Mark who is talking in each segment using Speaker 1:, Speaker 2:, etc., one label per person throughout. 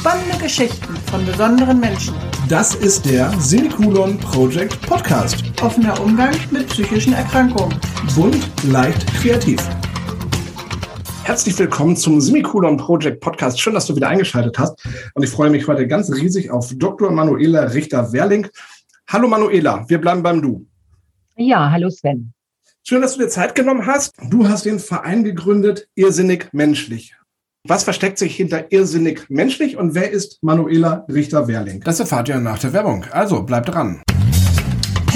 Speaker 1: Spannende Geschichten von besonderen Menschen.
Speaker 2: Das ist der Semikolon Project Podcast.
Speaker 1: Offener Umgang mit psychischen Erkrankungen.
Speaker 2: Bunt, leicht, kreativ. Herzlich willkommen zum Semikolon Project Podcast. Schön, dass du wieder eingeschaltet hast. Und ich freue mich heute ganz riesig auf Dr. Manuela Richter-Werling. Hallo Manuela, wir bleiben beim Du.
Speaker 3: Ja, hallo Sven.
Speaker 2: Schön, dass du dir Zeit genommen hast. Du hast den Verein gegründet, Irrsinnig Menschlich. Was versteckt sich hinter irrsinnig menschlich und wer ist Manuela Richter-Werling? Das erfahrt ihr nach der Werbung. Also bleibt dran.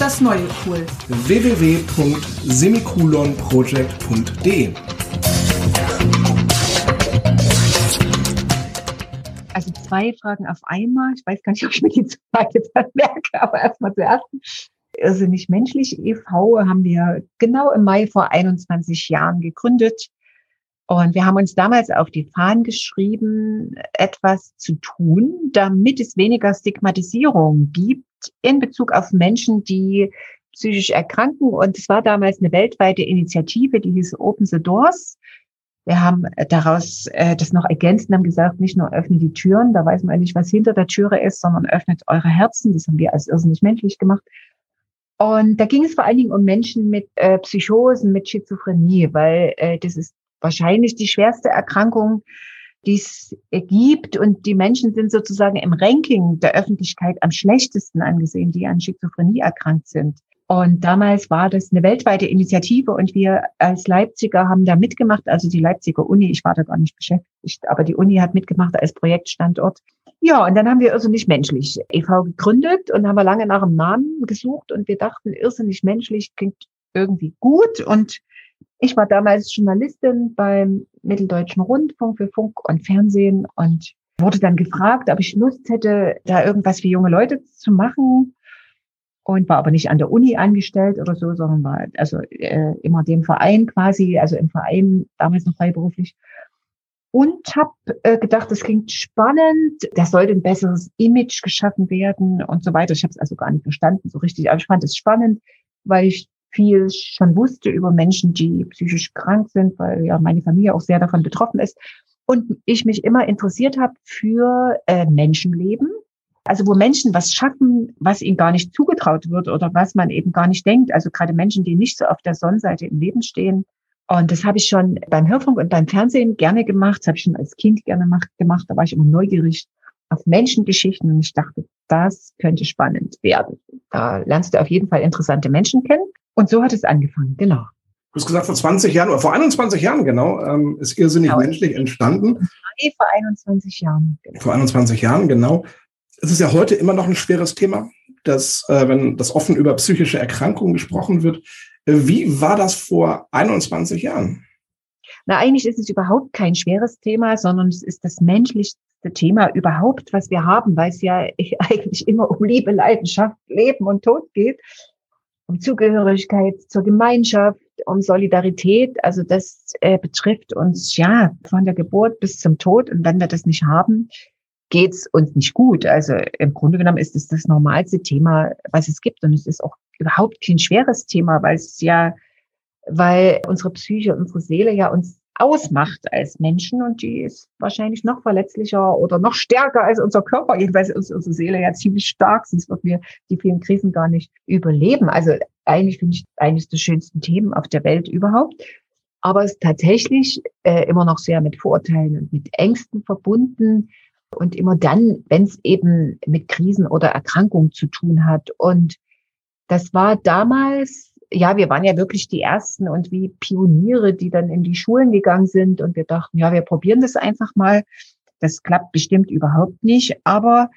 Speaker 1: ist das neue cool.
Speaker 2: www.semikolonproject.de
Speaker 3: Also zwei Fragen auf einmal. Ich weiß gar nicht, ob ich mir die zweite merke, aber erstmal zuerst. Irrsinnig menschlich e.V. haben wir genau im Mai vor 21 Jahren gegründet. Und wir haben uns damals auf die Fahnen geschrieben, etwas zu tun, damit es weniger Stigmatisierung gibt in Bezug auf Menschen, die psychisch erkranken. Und es war damals eine weltweite Initiative, die hieß Open the Doors. Wir haben daraus äh, das noch ergänzt und haben gesagt, nicht nur öffnet die Türen, da weiß man nicht, was hinter der Türe ist, sondern öffnet eure Herzen. Das haben wir als irrsinnig menschlich gemacht. Und da ging es vor allen Dingen um Menschen mit äh, Psychosen, mit Schizophrenie, weil äh, das ist wahrscheinlich die schwerste Erkrankung, die es gibt. Und die Menschen sind sozusagen im Ranking der Öffentlichkeit am schlechtesten angesehen, die an Schizophrenie erkrankt sind. Und damals war das eine weltweite Initiative und wir als Leipziger haben da mitgemacht, also die Leipziger Uni, ich war da gar nicht beschäftigt, aber die Uni hat mitgemacht als Projektstandort. Ja, und dann haben wir Irrsinnig Menschlich e.V. gegründet und haben wir lange nach einem Namen gesucht und wir dachten, Irrsinnig Menschlich klingt irgendwie gut und ich war damals Journalistin beim Mitteldeutschen Rundfunk für Funk und Fernsehen und wurde dann gefragt, ob ich Lust hätte, da irgendwas für junge Leute zu machen und war aber nicht an der Uni angestellt oder so, sondern war also äh, immer dem Verein quasi, also im Verein damals noch freiberuflich und habe äh, gedacht, das klingt spannend, da sollte ein besseres Image geschaffen werden und so weiter. Ich habe es also gar nicht verstanden so richtig, aber ich fand es spannend, weil ich viel schon wusste über Menschen, die psychisch krank sind, weil ja meine Familie auch sehr davon betroffen ist. Und ich mich immer interessiert habe für äh, Menschenleben. Also wo Menschen was schaffen, was ihnen gar nicht zugetraut wird oder was man eben gar nicht denkt. Also gerade Menschen, die nicht so auf der Sonnenseite im Leben stehen. Und das habe ich schon beim Hörfunk und beim Fernsehen gerne gemacht. Das habe ich schon als Kind gerne gemacht. Da war ich immer neugierig auf Menschengeschichten und ich dachte, das könnte spannend werden. Da lernst du auf jeden Fall interessante Menschen kennen. Und so hat es angefangen, genau.
Speaker 2: Du hast gesagt, vor 20 Jahren oder vor 21 Jahren genau ähm, ist irrsinnig genau. menschlich entstanden.
Speaker 3: Nee, vor 21 Jahren.
Speaker 2: Genau. Vor 21 Jahren, genau. Es ist ja heute immer noch ein schweres Thema, dass, äh, wenn das offen über psychische Erkrankungen gesprochen wird. Äh, wie war das vor 21 Jahren?
Speaker 3: Na, eigentlich ist es überhaupt kein schweres Thema, sondern es ist das menschlichste Thema überhaupt, was wir haben, weil es ja eigentlich immer um Liebe, Leidenschaft, Leben und Tod geht um Zugehörigkeit zur Gemeinschaft, um Solidarität. Also das äh, betrifft uns ja von der Geburt bis zum Tod. Und wenn wir das nicht haben, geht's uns nicht gut. Also im Grunde genommen ist es das normalste Thema, was es gibt. Und es ist auch überhaupt kein schweres Thema, weil es ja, weil unsere Psyche, unsere Seele ja uns ausmacht als Menschen und die ist wahrscheinlich noch verletzlicher oder noch stärker als unser Körper. Jedenfalls ist unsere Seele ja ziemlich stark, sonst würden wir die vielen Krisen gar nicht überleben. Also eigentlich finde ich eines der schönsten Themen auf der Welt überhaupt. Aber es ist tatsächlich äh, immer noch sehr mit Vorurteilen und mit Ängsten verbunden. Und immer dann, wenn es eben mit Krisen oder Erkrankungen zu tun hat. Und das war damals ja, wir waren ja wirklich die Ersten und wie Pioniere, die dann in die Schulen gegangen sind und wir dachten, ja, wir probieren das einfach mal. Das klappt bestimmt überhaupt nicht, aber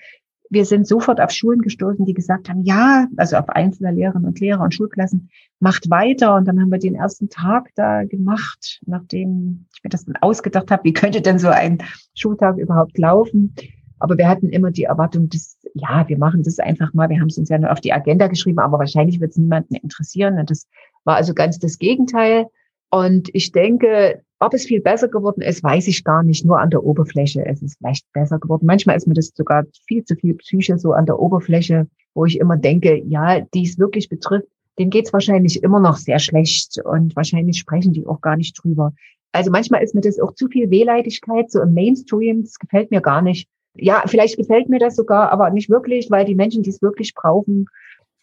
Speaker 3: wir sind sofort auf Schulen gestoßen, die gesagt haben, ja, also auf einzelne Lehrerinnen und Lehrer und Schulklassen, macht weiter. Und dann haben wir den ersten Tag da gemacht, nachdem ich mir das dann ausgedacht habe, wie könnte denn so ein Schultag überhaupt laufen. Aber wir hatten immer die Erwartung, dass, ja, wir machen das einfach mal. Wir haben es uns ja nur auf die Agenda geschrieben, aber wahrscheinlich wird es niemanden interessieren. Und das war also ganz das Gegenteil. Und ich denke, ob es viel besser geworden ist, weiß ich gar nicht. Nur an der Oberfläche ist es vielleicht besser geworden. Manchmal ist mir das sogar viel zu viel Psyche so an der Oberfläche, wo ich immer denke, ja, die es wirklich betrifft, denen geht es wahrscheinlich immer noch sehr schlecht und wahrscheinlich sprechen die auch gar nicht drüber. Also manchmal ist mir das auch zu viel Wehleidigkeit, so im Mainstream, das gefällt mir gar nicht. Ja, vielleicht gefällt mir das sogar, aber nicht wirklich, weil die Menschen, die es wirklich brauchen,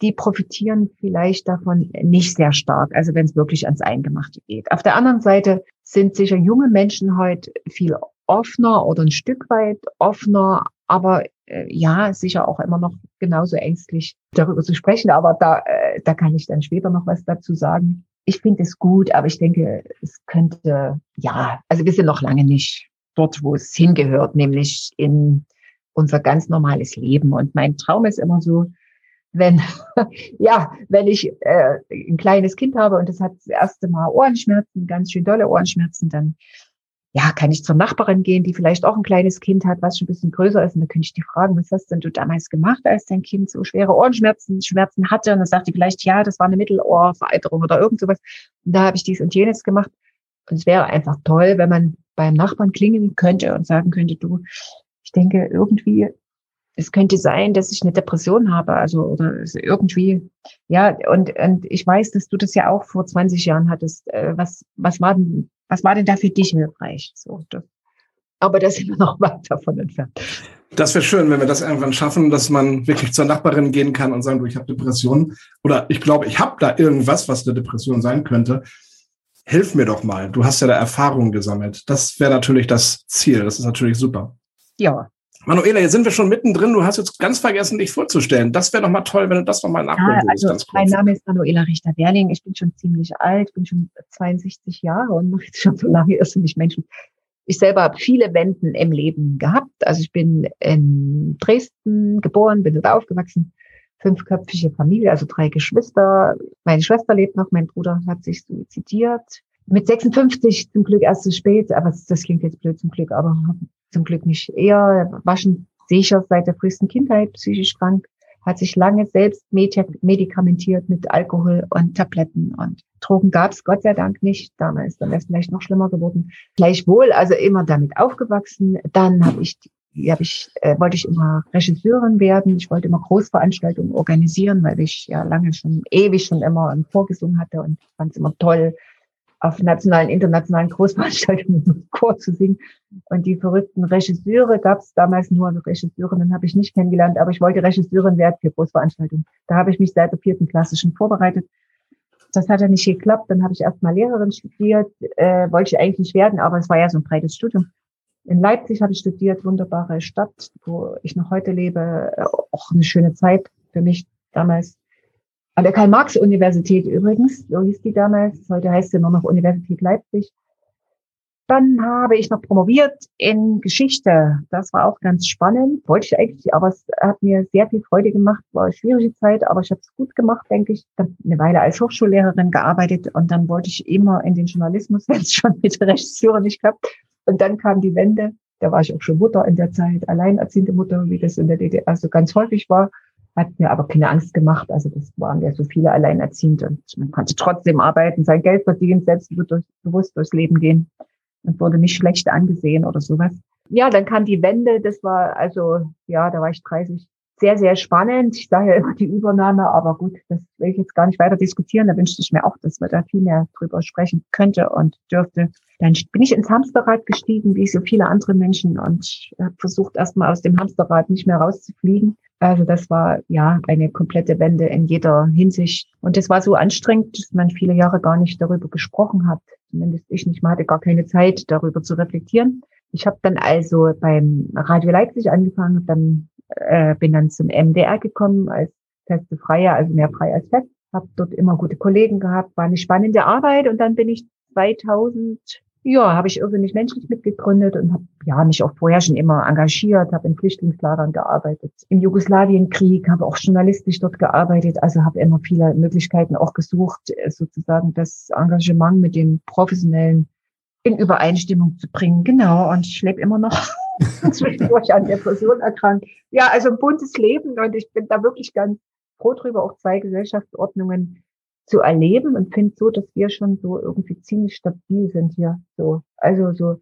Speaker 3: die profitieren vielleicht davon nicht sehr stark, also wenn es wirklich ans Eingemachte geht. Auf der anderen Seite sind sicher junge Menschen heute viel offener oder ein Stück weit offener, aber äh, ja, sicher auch immer noch genauso ängstlich darüber zu sprechen. Aber da, äh, da kann ich dann später noch was dazu sagen. Ich finde es gut, aber ich denke, es könnte, ja, also wir sind noch lange nicht dort, wo es hingehört, nämlich in unser ganz normales Leben. Und mein Traum ist immer so, wenn, ja, wenn ich äh, ein kleines Kind habe und das hat das erste Mal Ohrenschmerzen, ganz schön dolle Ohrenschmerzen, dann ja, kann ich zur Nachbarin gehen, die vielleicht auch ein kleines Kind hat, was schon ein bisschen größer ist. Und dann könnte ich die fragen, was hast denn du damals gemacht, als dein Kind so schwere Ohrenschmerzen Schmerzen hatte? Und dann sagt die vielleicht, ja, das war eine Mittelohrvereiterung oder irgend sowas. Und da habe ich dies und jenes gemacht. Und es wäre einfach toll, wenn man beim Nachbarn klingeln könnte und sagen könnte, du, ich denke irgendwie es könnte sein, dass ich eine Depression habe, also oder irgendwie, ja, und, und ich weiß, dass du das ja auch vor 20 Jahren hattest. Äh, was, was war denn, was war denn da für dich hilfreich? So, aber da sind wir noch weit davon entfernt.
Speaker 2: Das wäre schön, wenn wir das irgendwann schaffen, dass man wirklich zur Nachbarin gehen kann und sagen, du, ich habe Depressionen oder ich glaube, ich habe da irgendwas, was eine Depression sein könnte. Hilf mir doch mal. Du hast ja da Erfahrungen gesammelt. Das wäre natürlich das Ziel. Das ist natürlich super.
Speaker 3: Ja,
Speaker 2: Manuela, jetzt sind wir schon mittendrin. Du hast jetzt ganz vergessen, dich vorzustellen. Das wäre doch mal toll, wenn du das noch mal nachholen
Speaker 3: ja, also würdest. Mein Name ist Manuela Richter-Werling. Ich bin schon ziemlich alt, bin schon 62 Jahre und mache jetzt schon so lange irrsinnig Menschen. Ich selber habe viele Wenden im Leben gehabt. Also ich bin in Dresden geboren, bin dort aufgewachsen. Fünfköpfige Familie, also drei Geschwister. Meine Schwester lebt noch, mein Bruder hat sich suizidiert. Mit 56 zum Glück erst zu spät, aber das klingt jetzt blöd zum Glück, aber zum Glück nicht. Er war schon sicher seit der frühesten Kindheit psychisch krank, hat sich lange selbst medikamentiert mit Alkohol und Tabletten und Drogen gab es Gott sei Dank nicht. Damals dann wäre es vielleicht noch schlimmer geworden. Gleichwohl, also immer damit aufgewachsen. Dann habe ich hab ich, äh, wollte ich immer Regisseurin werden. Ich wollte immer Großveranstaltungen organisieren, weil ich ja lange schon, ewig schon immer vorgesungen hatte und fand es immer toll, auf nationalen, internationalen Großveranstaltungen Chor zu singen. Und die verrückten Regisseure gab es damals nur, also Regisseurinnen habe ich nicht kennengelernt, aber ich wollte Regisseurin werden für Großveranstaltungen. Da habe ich mich seit der vierten Klasse schon vorbereitet. Das hat ja nicht geklappt. Dann habe ich erstmal Lehrerin studiert, äh, wollte ich eigentlich nicht werden, aber es war ja so ein breites Studium. In Leipzig habe ich studiert, wunderbare Stadt, wo ich noch heute lebe. Äh, auch eine schöne Zeit für mich damals. An der Karl-Marx-Universität übrigens, so hieß die damals, heute heißt sie nur noch Universität Leipzig. Dann habe ich noch promoviert in Geschichte. Das war auch ganz spannend. Wollte ich eigentlich, aber es hat mir sehr viel Freude gemacht. War eine schwierige Zeit, aber ich habe es gut gemacht, denke ich. Dann eine Weile als Hochschullehrerin gearbeitet und dann wollte ich immer in den Journalismus, wenn es schon mit der Regisseurin nicht klappt. Und dann kam die Wende. Da war ich auch schon Mutter in der Zeit, alleinerziehende Mutter, wie das in der DDR so ganz häufig war hat mir aber keine Angst gemacht. Also das waren ja so viele Alleinerziehende und man konnte trotzdem arbeiten, sein Geld verdienen, selbstbewusst durchs Leben gehen und wurde nicht schlecht angesehen oder sowas. Ja, dann kam die Wende. Das war also, ja, da war ich 30. Sehr, sehr spannend. Ich sage ja immer die Übernahme, aber gut, das will ich jetzt gar nicht weiter diskutieren. Da wünschte ich mir auch, dass wir da viel mehr drüber sprechen könnte und dürfte. Dann bin ich ins Hamsterrad gestiegen, wie so viele andere Menschen und habe versucht, erstmal aus dem Hamsterrad nicht mehr rauszufliegen also das war ja eine komplette Wende in jeder Hinsicht. Und das war so anstrengend, dass man viele Jahre gar nicht darüber gesprochen hat. Zumindest ich nicht. Man hatte gar keine Zeit, darüber zu reflektieren. Ich habe dann also beim Radio Leipzig angefangen, dann äh, bin dann zum MDR gekommen als feste Freie, also mehr frei als fest. Habe dort immer gute Kollegen gehabt, war eine spannende Arbeit und dann bin ich 2000 ja, habe ich irrsinnig menschlich mitgegründet und habe ja mich auch vorher schon immer engagiert, habe in Flüchtlingslagern gearbeitet, im Jugoslawienkrieg, habe auch journalistisch dort gearbeitet, also habe immer viele Möglichkeiten auch gesucht, äh, sozusagen das Engagement mit dem professionellen in Übereinstimmung zu bringen. Genau, und ich lebe immer noch zwischendurch an Depression erkrankt. Ja, also ein buntes Leben und ich bin da wirklich ganz froh drüber, auch zwei Gesellschaftsordnungen zu erleben und finde so, dass wir schon so irgendwie ziemlich stabil sind hier. So, also so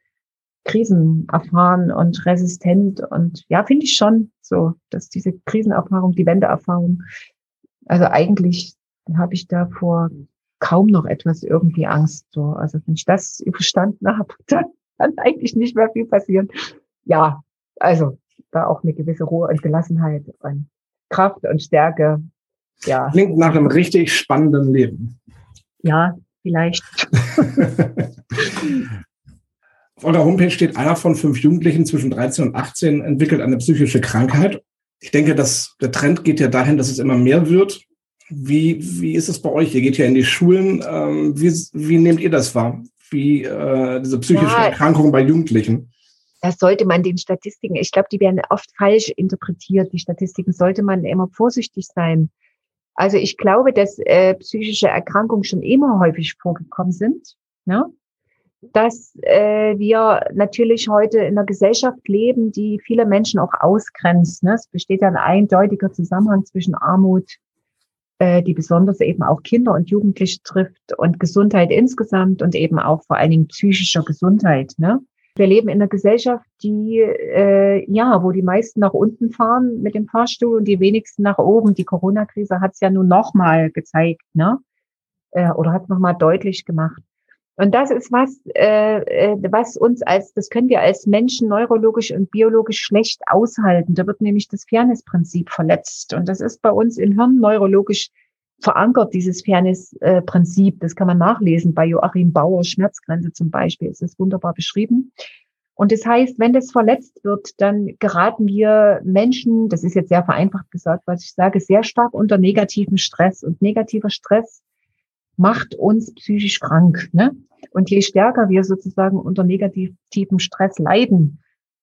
Speaker 3: Krisen erfahren und resistent und ja, finde ich schon so, dass diese Krisenerfahrung, die Wendeerfahrung, also eigentlich habe ich da vor kaum noch etwas irgendwie Angst. So, also wenn ich das überstanden habe, dann kann eigentlich nicht mehr viel passieren. Ja, also da auch eine gewisse Ruhe und Gelassenheit und Kraft und Stärke. Ja.
Speaker 2: Klingt nach einem richtig spannenden Leben.
Speaker 3: Ja, vielleicht.
Speaker 2: Auf eurer Homepage steht, einer von fünf Jugendlichen zwischen 13 und 18 entwickelt eine psychische Krankheit. Ich denke, dass der Trend geht ja dahin, dass es immer mehr wird. Wie, wie ist es bei euch? Ihr geht ja in die Schulen. Ähm, wie, wie nehmt ihr das wahr? Wie äh, diese psychische ja, Erkrankung bei Jugendlichen?
Speaker 3: Das sollte man den Statistiken, ich glaube, die werden oft falsch interpretiert. Die Statistiken sollte man immer vorsichtig sein. Also ich glaube, dass äh, psychische Erkrankungen schon immer häufig vorgekommen sind. Ne? Dass äh, wir natürlich heute in einer Gesellschaft leben, die viele Menschen auch ausgrenzt. Ne? Es besteht ein eindeutiger Zusammenhang zwischen Armut, äh, die besonders eben auch Kinder und Jugendliche trifft und Gesundheit insgesamt und eben auch vor allen Dingen psychischer Gesundheit. Ne? Wir leben in einer Gesellschaft, die äh, ja, wo die meisten nach unten fahren mit dem Fahrstuhl und die wenigsten nach oben. Die Corona-Krise hat es ja nun nochmal gezeigt, ne? Äh, oder hat es nochmal deutlich gemacht. Und das ist was, äh, äh, was uns als, das können wir als Menschen neurologisch und biologisch schlecht aushalten. Da wird nämlich das Fairness-Prinzip verletzt. Und das ist bei uns im Hirn neurologisch verankert, dieses Fairness-Prinzip. Das kann man nachlesen bei Joachim Bauer, Schmerzgrenze zum Beispiel. Es ist wunderbar beschrieben. Und das heißt, wenn das verletzt wird, dann geraten wir Menschen, das ist jetzt sehr vereinfacht gesagt, was ich sage, sehr stark unter negativen Stress. Und negativer Stress macht uns psychisch krank. Ne? Und je stärker wir sozusagen unter negativem Stress leiden,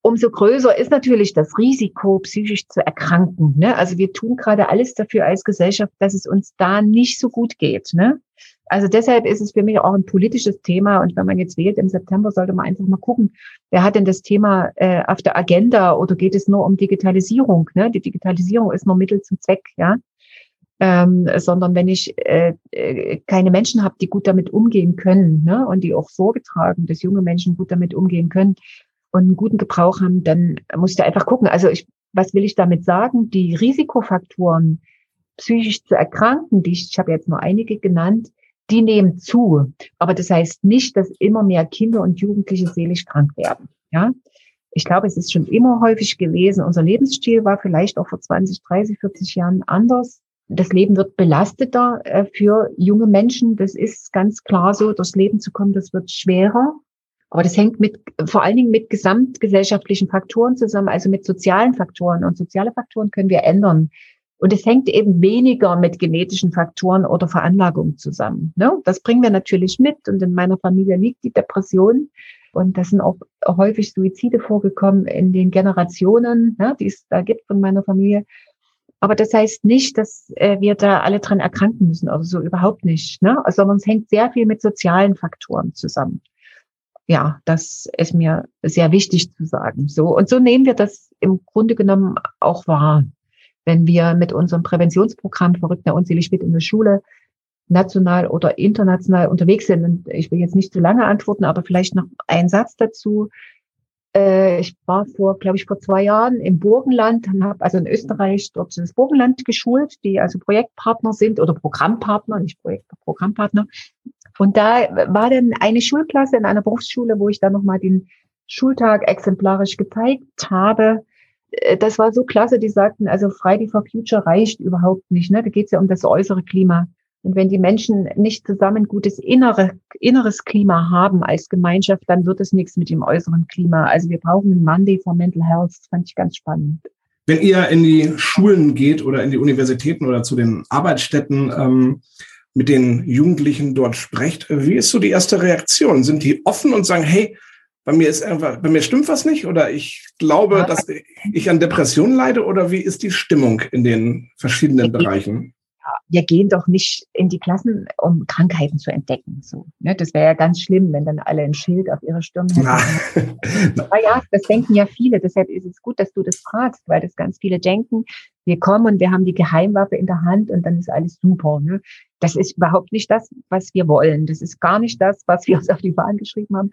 Speaker 3: umso größer ist natürlich das Risiko, psychisch zu erkranken. Ne? Also wir tun gerade alles dafür als Gesellschaft, dass es uns da nicht so gut geht. Ne? Also deshalb ist es für mich auch ein politisches Thema. Und wenn man jetzt wählt im September, sollte man einfach mal gucken, wer hat denn das Thema äh, auf der Agenda oder geht es nur um Digitalisierung? Ne? Die Digitalisierung ist nur Mittel zum Zweck, ja ähm, sondern wenn ich äh, äh, keine Menschen habe, die gut damit umgehen können ne, und die auch Sorge tragen, dass junge Menschen gut damit umgehen können und einen guten Gebrauch haben, dann musst du einfach gucken. Also ich, was will ich damit sagen? Die Risikofaktoren, psychisch zu erkranken, die ich, ich habe jetzt nur einige genannt, die nehmen zu. Aber das heißt nicht, dass immer mehr Kinder und Jugendliche seelisch krank werden. Ja, ich glaube, es ist schon immer häufig gewesen. Unser Lebensstil war vielleicht auch vor 20, 30, 40 Jahren anders das Leben wird belasteter äh, für junge Menschen. Das ist ganz klar so. Durchs Leben zu kommen, das wird schwerer. Aber das hängt mit, vor allen Dingen mit gesamtgesellschaftlichen Faktoren zusammen, also mit sozialen Faktoren. Und soziale Faktoren können wir ändern. Und es hängt eben weniger mit genetischen Faktoren oder Veranlagungen zusammen. Ne? Das bringen wir natürlich mit. Und in meiner Familie liegt die Depression. Und das sind auch häufig Suizide vorgekommen in den Generationen, ne, die es da gibt von meiner Familie. Aber das heißt nicht, dass äh, wir da alle dran erkranken müssen oder so überhaupt nicht. Ne? Sondern es hängt sehr viel mit sozialen Faktoren zusammen. Ja, das ist mir sehr wichtig zu sagen. So und so nehmen wir das im Grunde genommen auch wahr, wenn wir mit unserem Präventionsprogramm verrückt unselig mit in der Schule national oder international unterwegs sind. Und ich will jetzt nicht zu lange antworten, aber vielleicht noch ein Satz dazu. Äh, ich war vor, glaube ich, vor zwei Jahren im Burgenland und habe also in Österreich dort das Burgenland geschult, die also Projektpartner sind oder Programmpartner, nicht Projekt, Programmpartner. Und da war dann eine Schulklasse in einer Berufsschule, wo ich dann nochmal den Schultag exemplarisch gezeigt habe. Äh, das war so klasse, die sagten, also Friday for Future reicht überhaupt nicht. Ne? Da geht es ja um das äußere Klima. Und wenn die Menschen nicht zusammen gutes innere, inneres Klima haben als Gemeinschaft, dann wird es nichts mit dem äußeren Klima. Also wir brauchen ein Monday for Mental Health. Das fand ich ganz spannend.
Speaker 2: Wenn ihr in die Schulen geht oder in die Universitäten oder zu den Arbeitsstätten ähm, mit den Jugendlichen dort sprecht, wie ist so die erste Reaktion? Sind die offen und sagen, hey, bei mir ist einfach, bei mir stimmt was nicht oder ich glaube, dass ich an Depressionen leide oder wie ist die Stimmung in den verschiedenen Bereichen?
Speaker 3: Wir gehen doch nicht in die Klassen, um Krankheiten zu entdecken. So, ne? Das wäre ja ganz schlimm, wenn dann alle ein Schild auf ihrer Stirn hätten. Na. ja, das denken ja viele. Deshalb ist es gut, dass du das fragst, weil das ganz viele denken. Wir kommen und wir haben die Geheimwaffe in der Hand und dann ist alles super. Ne? Das ist überhaupt nicht das, was wir wollen. Das ist gar nicht das, was wir uns auf die Fahnen geschrieben haben,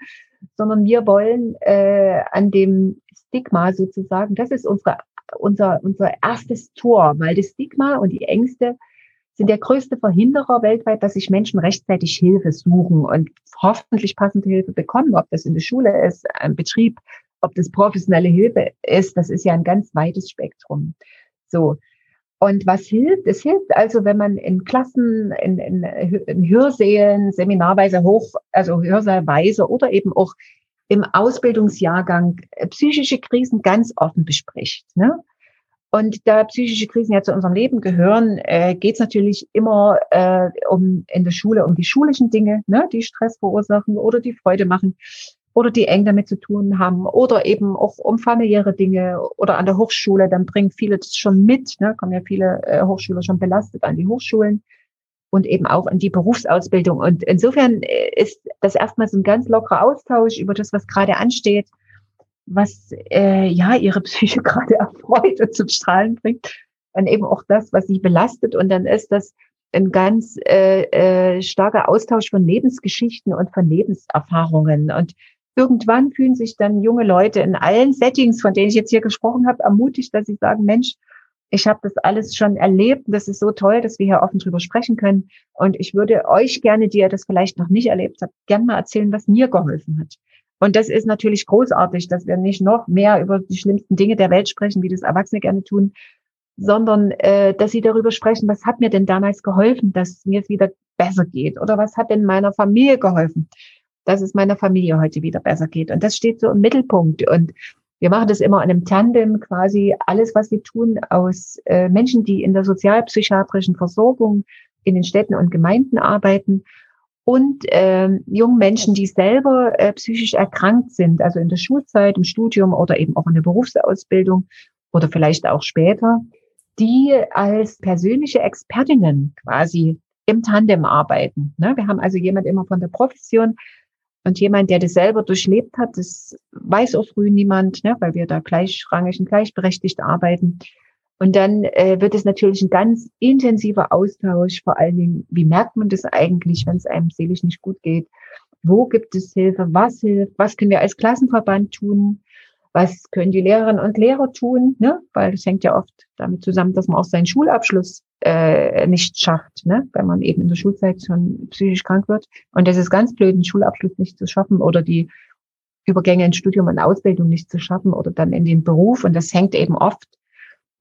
Speaker 3: sondern wir wollen äh, an dem Stigma sozusagen, das ist unsere, unser, unser erstes Tor, weil das Stigma und die Ängste sind der größte Verhinderer weltweit, dass sich Menschen rechtzeitig Hilfe suchen und hoffentlich passende Hilfe bekommen, ob das in der Schule ist, im Betrieb, ob das professionelle Hilfe ist, das ist ja ein ganz weites Spektrum. So. Und was hilft? Es hilft also, wenn man in Klassen, in, in, in Hörsälen, seminarweise hoch, also Hörsaalweise oder eben auch im Ausbildungsjahrgang psychische Krisen ganz offen bespricht. Ne? Und da psychische Krisen ja zu unserem Leben gehören, äh, geht es natürlich immer äh, um in der Schule um die schulischen Dinge, ne, die Stress verursachen oder die Freude machen oder die eng damit zu tun haben oder eben auch um familiäre Dinge oder an der Hochschule, dann bringen viele das schon mit, ne, kommen ja viele äh, Hochschüler schon belastet an die Hochschulen und eben auch in die Berufsausbildung. Und insofern äh, ist das erstmal so ein ganz lockerer Austausch über das, was gerade ansteht was äh, ja ihre Psyche gerade erfreut und zum Strahlen bringt. Und eben auch das, was sie belastet. Und dann ist das ein ganz äh, äh, starker Austausch von Lebensgeschichten und von Lebenserfahrungen. Und irgendwann fühlen sich dann junge Leute in allen Settings, von denen ich jetzt hier gesprochen habe, ermutigt, dass sie sagen, Mensch, ich habe das alles schon erlebt. Das ist so toll, dass wir hier offen drüber sprechen können. Und ich würde euch gerne, die ihr das vielleicht noch nicht erlebt habt, gerne mal erzählen, was mir geholfen hat. Und das ist natürlich großartig, dass wir nicht noch mehr über die schlimmsten Dinge der Welt sprechen, wie das Erwachsene gerne tun, sondern äh, dass sie darüber sprechen, was hat mir denn damals geholfen, dass mir es wieder besser geht? Oder was hat denn meiner Familie geholfen, dass es meiner Familie heute wieder besser geht? Und das steht so im Mittelpunkt. Und wir machen das immer in einem Tandem, quasi alles, was wir tun, aus äh, Menschen, die in der sozialpsychiatrischen Versorgung in den Städten und Gemeinden arbeiten und äh, jungen Menschen, die selber äh, psychisch erkrankt sind, also in der Schulzeit, im Studium oder eben auch in der Berufsausbildung oder vielleicht auch später, die als persönliche Expertinnen quasi im Tandem arbeiten. Ne? Wir haben also jemand immer von der Profession und jemand, der das selber durchlebt hat, das weiß auch früh niemand, ne? weil wir da gleichrangig und gleichberechtigt arbeiten. Und dann äh, wird es natürlich ein ganz intensiver Austausch, vor allen Dingen, wie merkt man das eigentlich, wenn es einem seelisch nicht gut geht? Wo gibt es Hilfe? Was hilft? Was können wir als Klassenverband tun? Was können die Lehrerinnen und Lehrer tun? Ne? Weil das hängt ja oft damit zusammen, dass man auch seinen Schulabschluss äh, nicht schafft, ne? wenn man eben in der Schulzeit schon psychisch krank wird. Und das ist ganz blöd, den Schulabschluss nicht zu schaffen oder die Übergänge in Studium und Ausbildung nicht zu schaffen oder dann in den Beruf. Und das hängt eben oft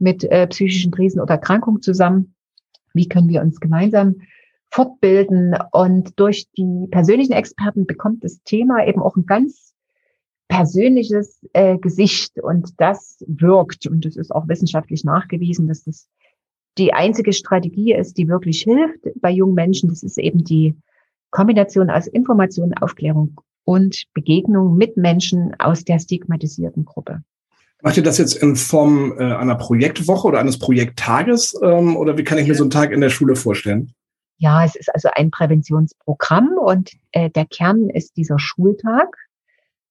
Speaker 3: mit äh, psychischen Krisen oder Erkrankungen zusammen. Wie können wir uns gemeinsam fortbilden? Und durch die persönlichen Experten bekommt das Thema eben auch ein ganz persönliches äh, Gesicht und das wirkt. Und es ist auch wissenschaftlich nachgewiesen, dass das die einzige Strategie ist, die wirklich hilft bei jungen Menschen. Das ist eben die Kombination aus Information, Aufklärung und Begegnung mit Menschen aus der stigmatisierten Gruppe.
Speaker 2: Macht ihr das jetzt in Form äh, einer Projektwoche oder eines Projekttages? Ähm, oder wie kann ich mir so einen Tag in der Schule vorstellen?
Speaker 3: Ja, es ist also ein Präventionsprogramm und äh, der Kern ist dieser Schultag,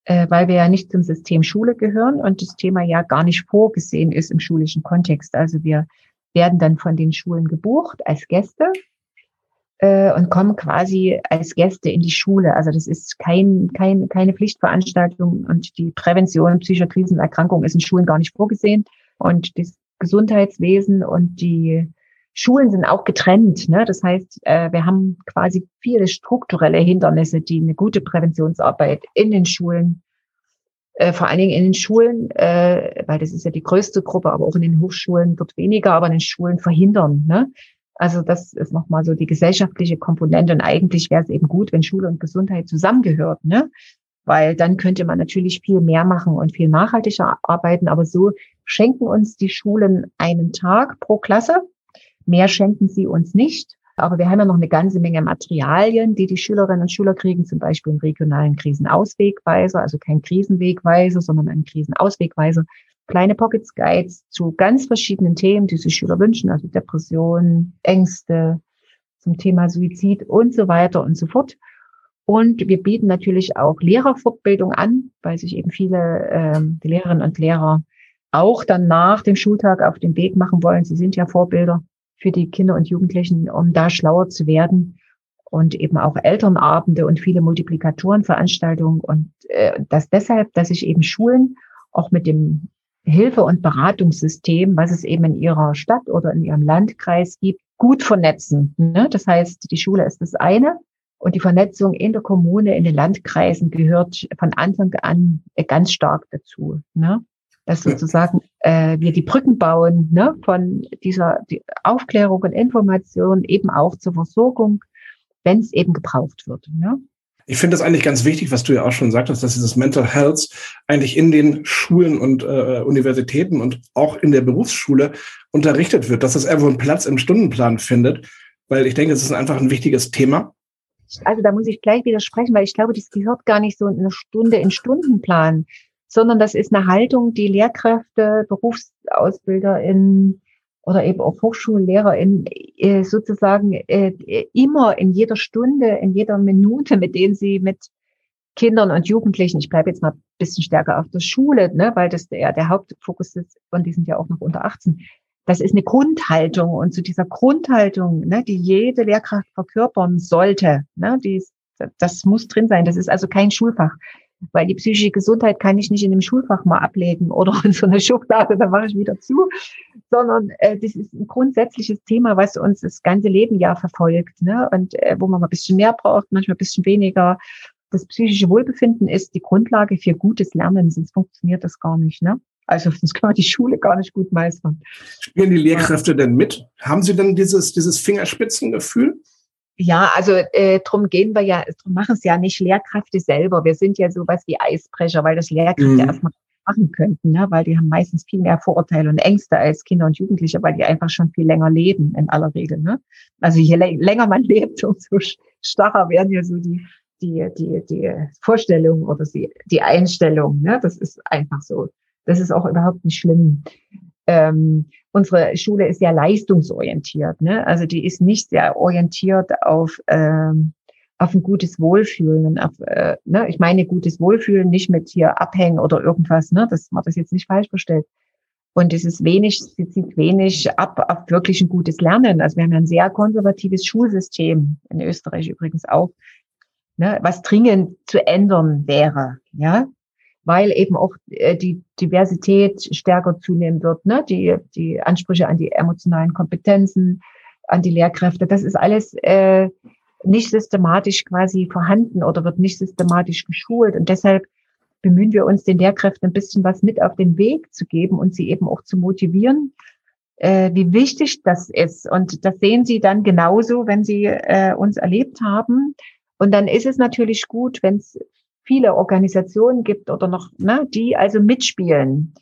Speaker 3: äh, weil wir ja nicht zum System Schule gehören und das Thema ja gar nicht vorgesehen ist im schulischen Kontext. Also wir werden dann von den Schulen gebucht als Gäste äh, und kommen quasi als Gäste in die Schule. Also das ist kein, kein, keine Pflichtveranstaltung und die Prävention psychischer Krisenerkrankungen ist in Schulen gar nicht vorgesehen. Und das Gesundheitswesen und die Schulen sind auch getrennt. Ne? Das heißt, äh, wir haben quasi viele strukturelle Hindernisse, die eine gute Präventionsarbeit in den Schulen, äh, vor allen Dingen in den Schulen, weil das ist ja die größte Gruppe, aber auch in den Hochschulen wird weniger, aber in den Schulen verhindern. Ne? Also das ist nochmal so die gesellschaftliche Komponente. Und eigentlich wäre es eben gut, wenn Schule und Gesundheit zusammengehört, ne? Weil dann könnte man natürlich viel mehr machen und viel nachhaltiger arbeiten. Aber so schenken uns die Schulen einen Tag pro Klasse. Mehr schenken sie uns nicht. Aber wir haben ja noch eine ganze Menge Materialien, die die Schülerinnen und Schüler kriegen, zum Beispiel einen regionalen Krisenauswegweiser, also kein Krisenwegweiser, sondern einen Krisenauswegweiser, kleine Pockets Guides zu ganz verschiedenen Themen, die sich Schüler wünschen, also Depressionen, Ängste, zum Thema Suizid und so weiter und so fort. Und wir bieten natürlich auch Lehrerfortbildung an, weil sich eben viele ähm, Lehrerinnen und Lehrer auch dann nach dem Schultag auf den Weg machen wollen. Sie sind ja Vorbilder für die Kinder und Jugendlichen, um da schlauer zu werden. Und eben auch Elternabende und viele Multiplikatorenveranstaltungen. Und äh, das deshalb, dass sich eben Schulen auch mit dem Hilfe- und Beratungssystem, was es eben in ihrer Stadt oder in ihrem Landkreis gibt, gut vernetzen. Ne? Das heißt, die Schule ist das eine und die Vernetzung in der Kommune, in den Landkreisen gehört von Anfang an ganz stark dazu. Ne? Dass sozusagen äh, wir die Brücken bauen ne? von dieser die Aufklärung und Information eben auch zur Versorgung, wenn es eben gebraucht wird. Ne?
Speaker 2: Ich finde das eigentlich ganz wichtig, was du ja auch schon sagtest, dass dieses Mental Health eigentlich in den Schulen und äh, Universitäten und auch in der Berufsschule unterrichtet wird, dass das irgendwo einen Platz im Stundenplan findet, weil ich denke, es ist einfach ein wichtiges Thema.
Speaker 3: Also da muss ich gleich widersprechen, weil ich glaube, das gehört gar nicht so in eine Stunde in Stundenplan, sondern das ist eine Haltung, die Lehrkräfte, Berufsausbilder in oder eben auch Hochschullehrer in, äh, sozusagen äh, immer in jeder Stunde, in jeder Minute, mit denen sie mit Kindern und Jugendlichen, ich bleibe jetzt mal ein bisschen stärker auf der Schule, ne, weil das ja der Hauptfokus ist und die sind ja auch noch unter 18. Das ist eine Grundhaltung und zu dieser Grundhaltung, ne, die jede Lehrkraft verkörpern sollte, ne, die, das muss drin sein. Das ist also kein Schulfach. Weil die psychische Gesundheit kann ich nicht in dem Schulfach mal ablegen oder in so eine Schublade, dann mache ich wieder zu, sondern äh, das ist ein grundsätzliches Thema, was uns das ganze Leben ja verfolgt, ne? Und äh, wo man mal ein bisschen mehr braucht, manchmal ein bisschen weniger. Das psychische Wohlbefinden ist die Grundlage für gutes Lernen, sonst funktioniert das gar nicht, ne? Also sonst kann man die Schule gar nicht gut meistern.
Speaker 2: Spielen die Lehrkräfte denn mit? Haben sie denn dieses, dieses Fingerspitzengefühl?
Speaker 3: Ja, also äh, drum gehen wir ja, drum machen es ja nicht Lehrkräfte selber. Wir sind ja sowas wie Eisbrecher, weil das Lehrkräfte mhm. erstmal machen könnten, ne? weil die haben meistens viel mehr Vorurteile und Ängste als Kinder und Jugendliche, weil die einfach schon viel länger leben in aller Regel. Ne? Also je länger man lebt, umso starrer werden ja so die die die die Vorstellungen oder die die Einstellung. Ne? Das ist einfach so. Das ist auch überhaupt nicht schlimm ähm, unsere Schule ist ja leistungsorientiert. Ne? Also die ist nicht sehr orientiert auf, ähm, auf ein gutes Wohlfühlen. Auf, äh, ne? Ich meine gutes Wohlfühlen nicht mit hier abhängen oder irgendwas, ne? dass man das jetzt nicht falsch verstellt. Und es ist wenig, sie zieht wenig ab auf wirklich ein gutes Lernen. Also wir haben ein sehr konservatives Schulsystem in Österreich übrigens auch, ne, was dringend zu ändern wäre. Ja, weil eben auch äh, die Diversität stärker zunehmen wird, ne? die, die Ansprüche an die emotionalen Kompetenzen, an die Lehrkräfte. Das ist alles äh, nicht systematisch quasi vorhanden oder wird nicht systematisch geschult. Und deshalb bemühen wir uns, den Lehrkräften ein bisschen was mit auf den Weg zu geben und sie eben auch zu motivieren, äh, wie wichtig das ist. Und das sehen sie dann genauso, wenn sie äh, uns erlebt haben. Und dann ist es natürlich gut, wenn es viele Organisationen gibt oder noch, ne, die also mitspielen.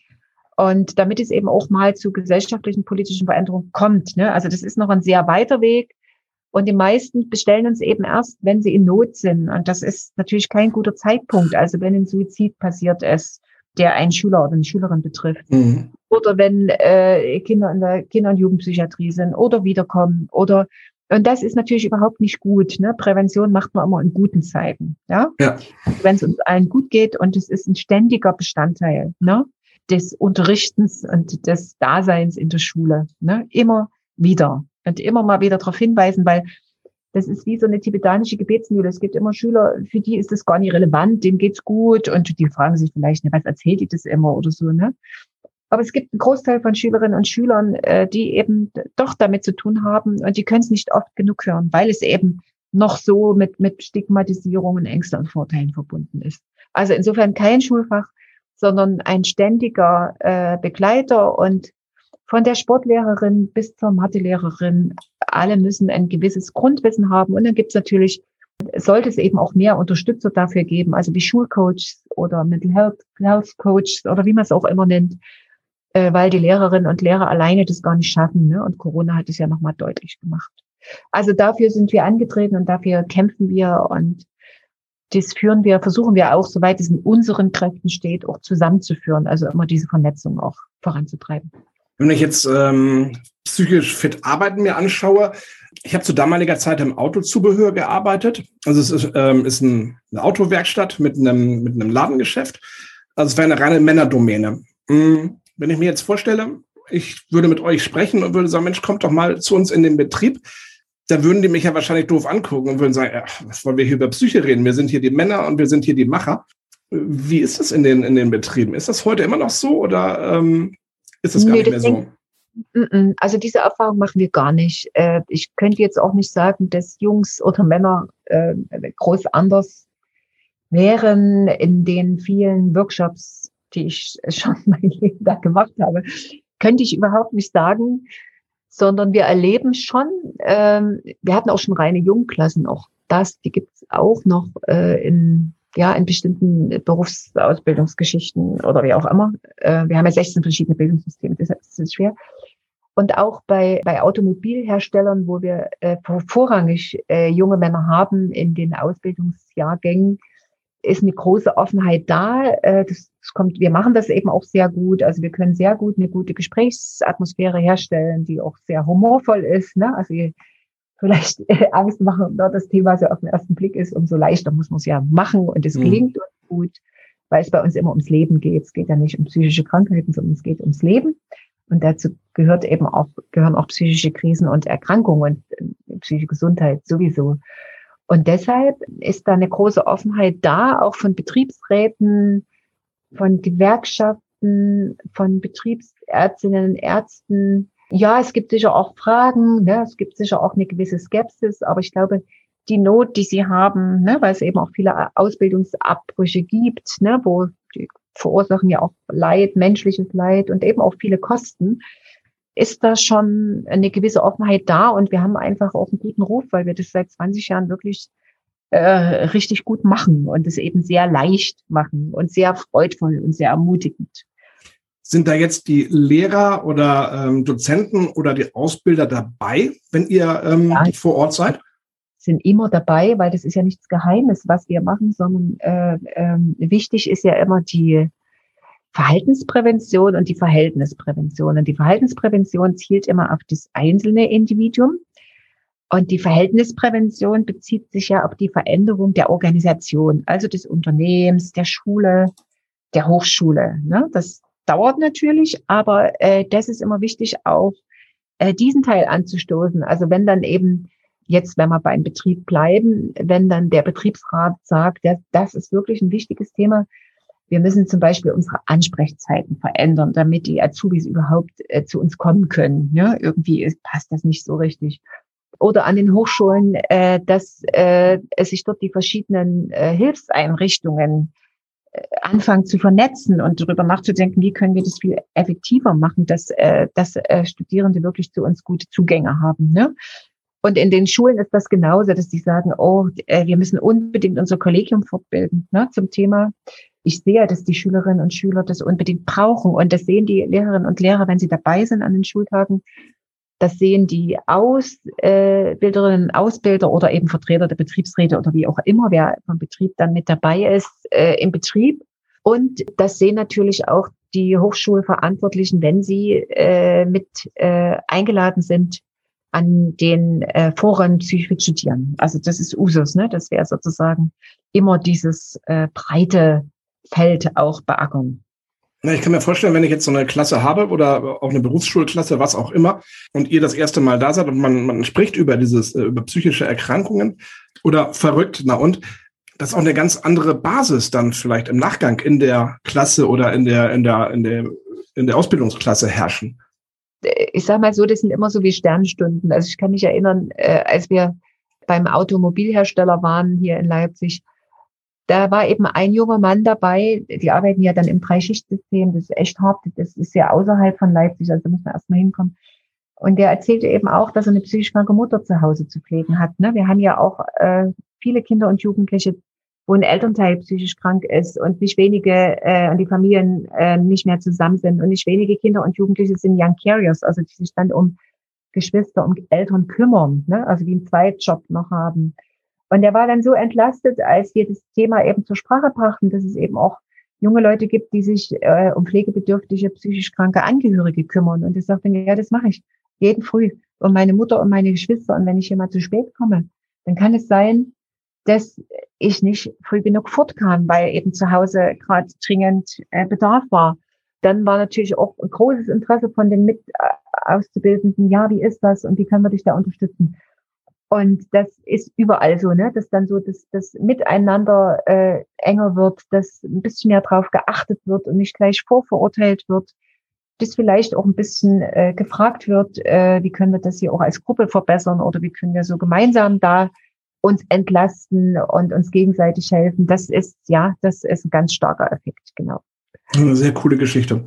Speaker 3: Und damit es eben auch mal zu gesellschaftlichen, politischen Veränderungen kommt. Ne? Also das ist noch ein sehr weiter Weg. Und die meisten bestellen uns eben erst, wenn sie in Not sind. Und das ist natürlich kein guter Zeitpunkt. Also wenn ein Suizid passiert ist, der einen Schüler oder eine Schülerin betrifft. Mhm. Oder wenn äh, Kinder in der Kinder- und Jugendpsychiatrie sind oder wiederkommen oder und das ist natürlich überhaupt nicht gut. Ne? Prävention macht man immer in guten Zeiten. Ja? ja. Wenn es uns allen gut geht und es ist ein ständiger Bestandteil ne? des Unterrichtens und des Daseins in der Schule. Ne? Immer wieder. Und immer mal wieder darauf hinweisen, weil das ist wie so eine tibetanische Gebetsmühle. Es gibt immer Schüler, für die ist das gar nicht relevant, denen geht's gut und die fragen sich vielleicht, ne, was erzählt die das immer oder so, ne? Aber es gibt einen Großteil von Schülerinnen und Schülern, äh, die eben doch damit zu tun haben und die können es nicht oft genug hören, weil es eben noch so mit, mit Stigmatisierungen, Ängsten und Vorteilen verbunden ist. Also insofern kein Schulfach, sondern ein ständiger äh, Begleiter und von der Sportlehrerin bis zur Mathelehrerin, alle müssen ein gewisses Grundwissen haben. Und dann gibt es natürlich, sollte es eben auch mehr Unterstützer dafür geben, also wie Schulcoaches oder Mental Health, Health Coaches oder wie man es auch immer nennt, äh, weil die Lehrerinnen und Lehrer alleine das gar nicht schaffen. Ne? Und Corona hat es ja nochmal deutlich gemacht. Also dafür sind wir angetreten und dafür kämpfen wir und das führen wir, versuchen wir auch, soweit es in unseren Kräften steht, auch zusammenzuführen. Also immer diese Vernetzung auch voranzutreiben.
Speaker 2: Wenn ich jetzt ähm, psychisch fit arbeiten mir anschaue, ich habe zu damaliger Zeit im Autozubehör gearbeitet. Also es ist, ähm, ist ein, eine Autowerkstatt mit einem, mit einem Ladengeschäft. Also es wäre eine reine Männerdomäne. Hm, wenn ich mir jetzt vorstelle, ich würde mit euch sprechen und würde sagen, Mensch, kommt doch mal zu uns in den Betrieb, dann würden die mich ja wahrscheinlich doof angucken und würden sagen, ja, was wollen wir hier über Psyche reden? Wir sind hier die Männer und wir sind hier die Macher. Wie ist das in den, in den Betrieben? Ist das heute immer noch so oder ähm, ist das gar nee, nicht mehr so?
Speaker 3: Also diese Erfahrung machen wir gar nicht. Äh, ich könnte jetzt auch nicht sagen, dass Jungs oder Männer äh, groß anders wären in den vielen Workshops, die ich schon mein Leben da gemacht habe. Könnte ich überhaupt nicht sagen, sondern wir erleben schon, ähm, wir hatten auch schon reine Jungklassen, auch das, die gibt es auch noch äh, in ja, in bestimmten Berufsausbildungsgeschichten oder wie auch immer. Wir haben ja 16 verschiedene Bildungssysteme, deshalb ist schwer. Und auch bei, bei Automobilherstellern, wo wir äh, vorrangig äh, junge Männer haben in den Ausbildungsjahrgängen, ist eine große Offenheit da. Äh, das, das kommt, wir machen das eben auch sehr gut. Also wir können sehr gut eine gute Gesprächsatmosphäre herstellen, die auch sehr humorvoll ist. Ne? Also vielleicht äh, Angst machen, ne, das Thema so auf den ersten Blick ist, umso leichter muss man es ja machen und es mhm. uns gut, weil es bei uns immer ums Leben geht. Es geht ja nicht um psychische Krankheiten, sondern es geht ums Leben. Und dazu gehört eben auch, gehören auch psychische Krisen und Erkrankungen und äh, psychische Gesundheit sowieso. Und deshalb ist da eine große Offenheit da, auch von Betriebsräten, von Gewerkschaften, von Betriebsärztinnen und Ärzten. Ja, es gibt sicher auch Fragen, ne? es gibt sicher auch eine gewisse Skepsis, aber ich glaube, die Not, die sie haben, ne, weil es eben auch viele Ausbildungsabbrüche gibt, ne, wo die verursachen ja auch Leid, menschliches Leid und eben auch viele Kosten, ist da schon eine gewisse Offenheit da und wir haben einfach auch einen guten Ruf, weil wir das seit 20 Jahren wirklich äh, richtig gut machen und es eben sehr leicht machen und sehr freudvoll und sehr ermutigend.
Speaker 2: Sind da jetzt die Lehrer oder ähm, Dozenten oder die Ausbilder dabei, wenn ihr ähm, ja, vor Ort seid?
Speaker 3: Sind immer dabei, weil das ist ja nichts Geheimes, was wir machen, sondern äh, äh, wichtig ist ja immer die Verhaltensprävention und die Verhältnisprävention. Und die Verhaltensprävention zielt immer auf das einzelne Individuum. Und die Verhältnisprävention bezieht sich ja auf die Veränderung der Organisation, also des Unternehmens, der Schule, der Hochschule. Ne? Das dauert natürlich, aber äh, das ist immer wichtig, auch äh, diesen Teil anzustoßen. Also wenn dann eben jetzt, wenn wir beim Betrieb bleiben, wenn dann der Betriebsrat sagt, das, das ist wirklich ein wichtiges Thema, wir müssen zum Beispiel unsere Ansprechzeiten verändern, damit die Azubis überhaupt äh, zu uns kommen können. Ja, irgendwie ist, passt das nicht so richtig. Oder an den Hochschulen, äh, dass äh, es sich dort die verschiedenen äh, Hilfseinrichtungen äh, anfangen zu vernetzen und darüber nachzudenken, wie können wir das viel effektiver machen, dass, äh, dass äh, Studierende wirklich zu uns gute Zugänge haben. Ne? Und in den Schulen ist das genauso, dass die sagen, oh, äh, wir müssen unbedingt unser Kollegium fortbilden ne, zum Thema ich sehe, dass die Schülerinnen und Schüler das unbedingt brauchen. Und das sehen die Lehrerinnen und Lehrer, wenn sie dabei sind an den Schultagen. Das sehen die Ausbilderinnen und Ausbilder oder eben Vertreter der Betriebsräte oder wie auch immer, wer vom Betrieb dann mit dabei ist äh, im Betrieb. Und das sehen natürlich auch die Hochschulverantwortlichen, wenn sie äh, mit äh, eingeladen sind an den äh, Foren Psychisch studieren. Also das ist Usus, ne? Das wäre sozusagen immer dieses äh, breite Feld auch beackern.
Speaker 2: Na, ich kann mir vorstellen, wenn ich jetzt so eine Klasse habe oder auch eine Berufsschulklasse, was auch immer, und ihr das erste Mal da seid und man, man spricht über dieses, äh, über psychische Erkrankungen oder verrückt, na und, das ist auch eine ganz andere Basis dann vielleicht im Nachgang in der Klasse oder in der, in der, in der, in der Ausbildungsklasse herrschen.
Speaker 3: Ich sage mal so, das sind immer so wie Sternstunden. Also ich kann mich erinnern, äh, als wir beim Automobilhersteller waren hier in Leipzig, da war eben ein junger Mann dabei, die arbeiten ja dann im Dreischichtsystem, das ist echt hart, das ist ja außerhalb von Leipzig, also muss man erstmal hinkommen. Und der erzählte eben auch, dass er eine psychisch kranke Mutter zu Hause zu pflegen hat. Ne? Wir haben ja auch äh, viele Kinder und Jugendliche, wo ein Elternteil psychisch krank ist und nicht wenige äh, und die Familien äh, nicht mehr zusammen sind und nicht wenige Kinder und Jugendliche sind Young Carriers, also die sich dann um Geschwister, um Eltern kümmern, ne? also wie einen Zweitjob noch haben Und er war dann so entlastet, als wir das Thema eben zur Sprache brachten, dass es eben auch junge Leute gibt, die sich äh, um pflegebedürftige, psychisch kranke Angehörige kümmern. Und er sagte, ja, das mache ich jeden Früh. Und meine Mutter und meine Geschwister. Und wenn ich hier mal zu spät komme, dann kann es sein, dass ich nicht früh genug fortkam, weil eben zu Hause gerade dringend äh, Bedarf war. Dann war natürlich auch ein großes Interesse von den mit äh, Auszubildenden, ja, wie ist das und wie können wir dich da unterstützen? Und das ist überall so, ne, dass dann so das, das Miteinander äh, enger wird, dass ein bisschen mehr drauf geachtet wird und nicht gleich vorverurteilt wird, dass vielleicht auch ein bisschen äh, gefragt wird, äh, wie können wir das hier auch als Gruppe verbessern oder wie können wir so gemeinsam da uns entlasten und uns gegenseitig helfen. Das ist, ja, das ist ein ganz starker Effekt, genau.
Speaker 2: Eine sehr coole Geschichte.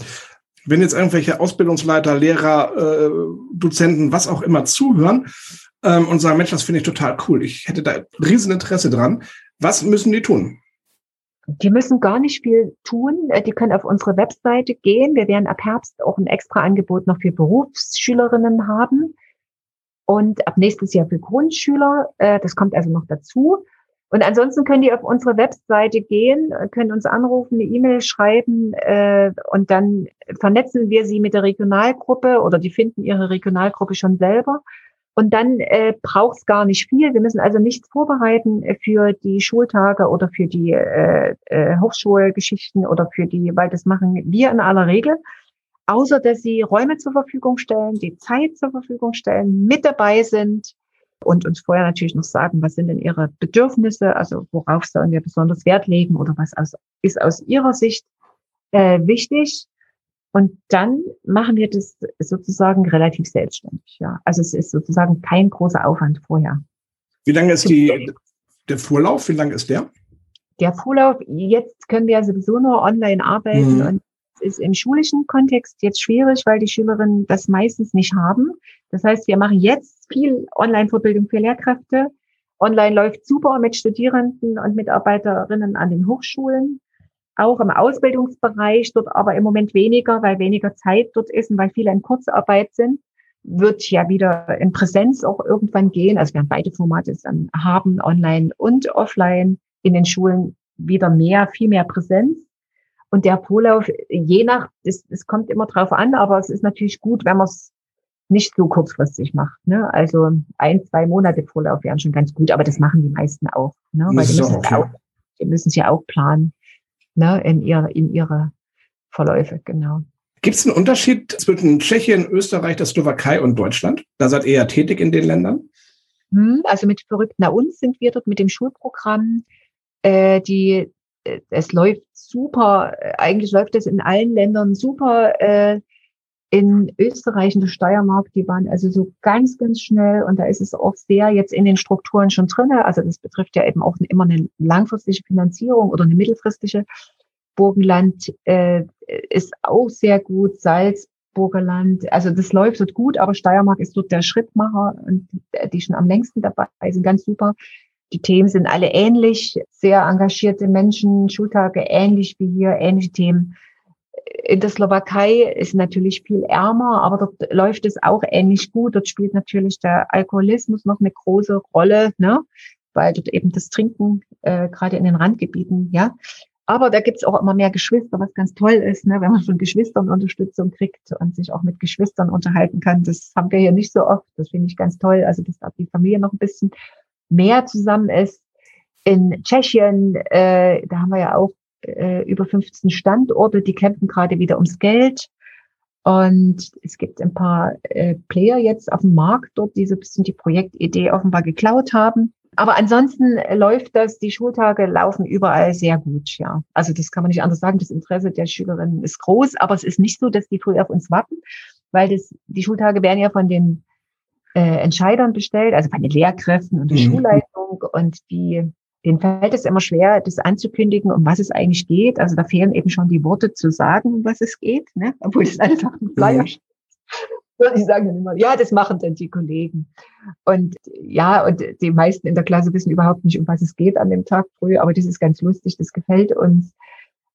Speaker 2: Wenn jetzt irgendwelche Ausbildungsleiter, Lehrer, äh, Dozenten, was auch immer zuhören ähm, und sagen, Mensch, das finde ich total cool, ich hätte da riesen Interesse dran, was müssen die tun?
Speaker 3: Die müssen gar nicht viel tun. Äh, die können auf unsere Webseite gehen. Wir werden ab Herbst auch ein extra Angebot noch für Berufsschülerinnen haben und ab nächstes Jahr für Grundschüler. Äh, das kommt also noch dazu. Und ansonsten können die auf unsere Webseite gehen, können uns anrufen, eine E-Mail schreiben äh, und dann vernetzen wir sie mit der Regionalgruppe oder die finden ihre Regionalgruppe schon selber. Und dann äh, braucht es gar nicht viel. Wir müssen also nichts vorbereiten für die Schultage oder für die äh, äh, Hochschulgeschichten oder für die, weil das machen wir in aller Regel außer dass sie Räume zur Verfügung stellen, die Zeit zur Verfügung stellen, mit dabei sind und uns vorher natürlich noch sagen, was sind denn ihre Bedürfnisse, also worauf sollen wir besonders Wert legen oder was aus, ist aus ihrer Sicht äh, wichtig. Und dann machen wir das sozusagen relativ selbstständig. Ja, also es ist sozusagen kein großer Aufwand vorher.
Speaker 2: Wie lange ist die, der Vorlauf? Wie lange ist der?
Speaker 3: Der Vorlauf, jetzt können wir ja sowieso nur online arbeiten mhm. und ist im schulischen Kontext jetzt schwierig, weil die Schülerinnen das meistens nicht haben. Das heißt, wir machen jetzt viel Online-Vorbildung für Lehrkräfte. Online läuft super mit Studierenden und Mitarbeiterinnen an den Hochschulen. Auch im Ausbildungsbereich, dort aber im Moment weniger, weil weniger Zeit dort ist und weil viele in Kurzarbeit sind, wird ja wieder in Präsenz auch irgendwann gehen. Also wir werden beide Formate dann haben, online und offline in den Schulen wieder mehr, viel mehr Präsenz. Und der Vorlauf, je nach, es, es kommt immer drauf an, aber es ist natürlich gut, wenn man es nicht so kurzfristig macht. Ne? Also ein, zwei Monate Vorlauf wären schon ganz gut, aber das machen die meisten auch. Ne? Weil die müssen, auch, die müssen es ja auch planen ne? in, ihre, in ihre Verläufe, genau.
Speaker 2: Gibt es einen Unterschied zwischen Tschechien, Österreich, der Slowakei und Deutschland? Da seid ihr ja tätig in den Ländern?
Speaker 3: Hm, also mit Verrückt nach uns sind wir dort mit dem Schulprogramm. Äh, die äh, es läuft super, eigentlich läuft es in allen Ländern super. Äh, in Österreich und der Steiermark, die waren also so ganz, ganz schnell und da ist es auch sehr jetzt in den Strukturen schon drinne. Also das betrifft ja eben auch immer eine langfristige Finanzierung oder eine mittelfristige. Burgenland äh, ist auch sehr gut, Salzburger Land, also das läuft dort gut, aber Steiermark ist dort der Schrittmacher und die schon am längsten dabei sind ganz super. Die Themen sind alle ähnlich, sehr engagierte Menschen, Schultage ähnlich wie hier, ähnliche Themen. In der Slowakei ist natürlich viel ärmer, aber dort läuft es auch ähnlich gut. Dort spielt natürlich der Alkoholismus noch eine große Rolle, ne? weil dort eben das Trinken äh, gerade in den Randgebieten, ja. Aber da gibt's auch immer mehr Geschwister, was ganz toll ist, ne? wenn man von Geschwistern Unterstützung kriegt und sich auch mit Geschwistern unterhalten kann. Das haben wir hier nicht so oft. Das finde ich ganz toll. Also dass da die Familie noch ein bisschen mehr zusammen ist. In Tschechien, äh, da haben wir ja auch äh, über 15 Standorte, die kämpfen gerade wieder ums Geld. Und es gibt ein paar äh, Player jetzt auf dem Markt dort, die so ein bisschen die Projektidee offenbar geklaut haben. Aber ansonsten läuft das, die Schultage laufen überall sehr gut, ja. Also das kann man nicht anders sagen. Das Interesse der Schülerinnen ist groß, aber es ist nicht so, dass die früh auf uns warten, weil das, die Schultage werden ja von den äh, Entscheidern bestellt, also bei den Lehrkräften und der mhm. Schulleitung und die denen fällt es immer schwer, das anzukündigen, um was es eigentlich geht. Also da fehlen eben schon die Worte zu sagen, um was es geht, ne? obwohl es einfach ein Flyer steht. Und die sagen dann immer, ja, das machen dann die Kollegen. Und ja, und die meisten in der Klasse wissen überhaupt nicht, um was es geht an dem Tag früh, aber das ist ganz lustig, das gefällt uns.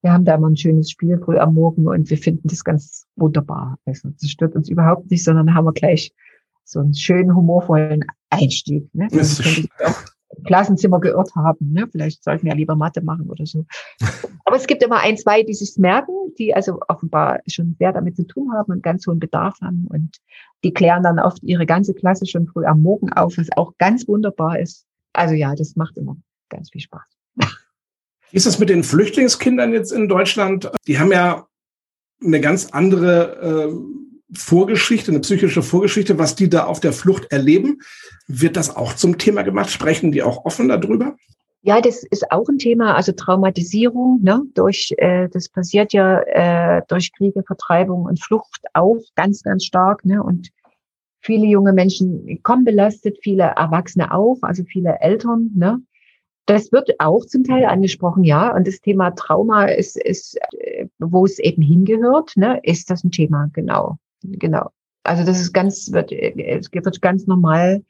Speaker 3: Wir haben da immer ein schönes Spiel früh am Morgen und wir finden das ganz wunderbar. Also das stört uns überhaupt nicht, sondern haben wir gleich so einen schönen, humorvollen Einstieg. Ne? Das, das Klassenzimmer geirrt haben. Ne? Vielleicht sollten wir ja lieber Mathe machen oder so. Aber es gibt immer ein, zwei, die sich merken, die also offenbar schon sehr damit zu tun haben und ganz hohen Bedarf haben. Und die klären dann oft ihre ganze Klasse schon früh am Morgen auf, was auch ganz wunderbar ist. Also ja, das macht immer ganz viel Spaß.
Speaker 2: Wie ist das mit den Flüchtlingskindern jetzt in Deutschland? Die haben ja eine ganz andere äh, Vorgeschichte, eine psychische Vorgeschichte, was die da auf der Flucht erleben. Wird das auch zum Thema gemacht? Sprechen die auch offen darüber?
Speaker 3: Ja, das ist auch ein Thema, also Traumatisierung, ne, durch, äh, das passiert ja äh, durch Kriege, Vertreibung und Flucht auch ganz, ganz stark, ne, und viele junge Menschen kommen belastet, viele Erwachsene auch, also viele Eltern, ne. Das wird auch zum Teil angesprochen, ja. Und das Thema Trauma ist, ist äh, wo es eben hingehört, ne, ist das ein Thema, genau. Genau. Also das ist ganz, wird, es wird ganz normal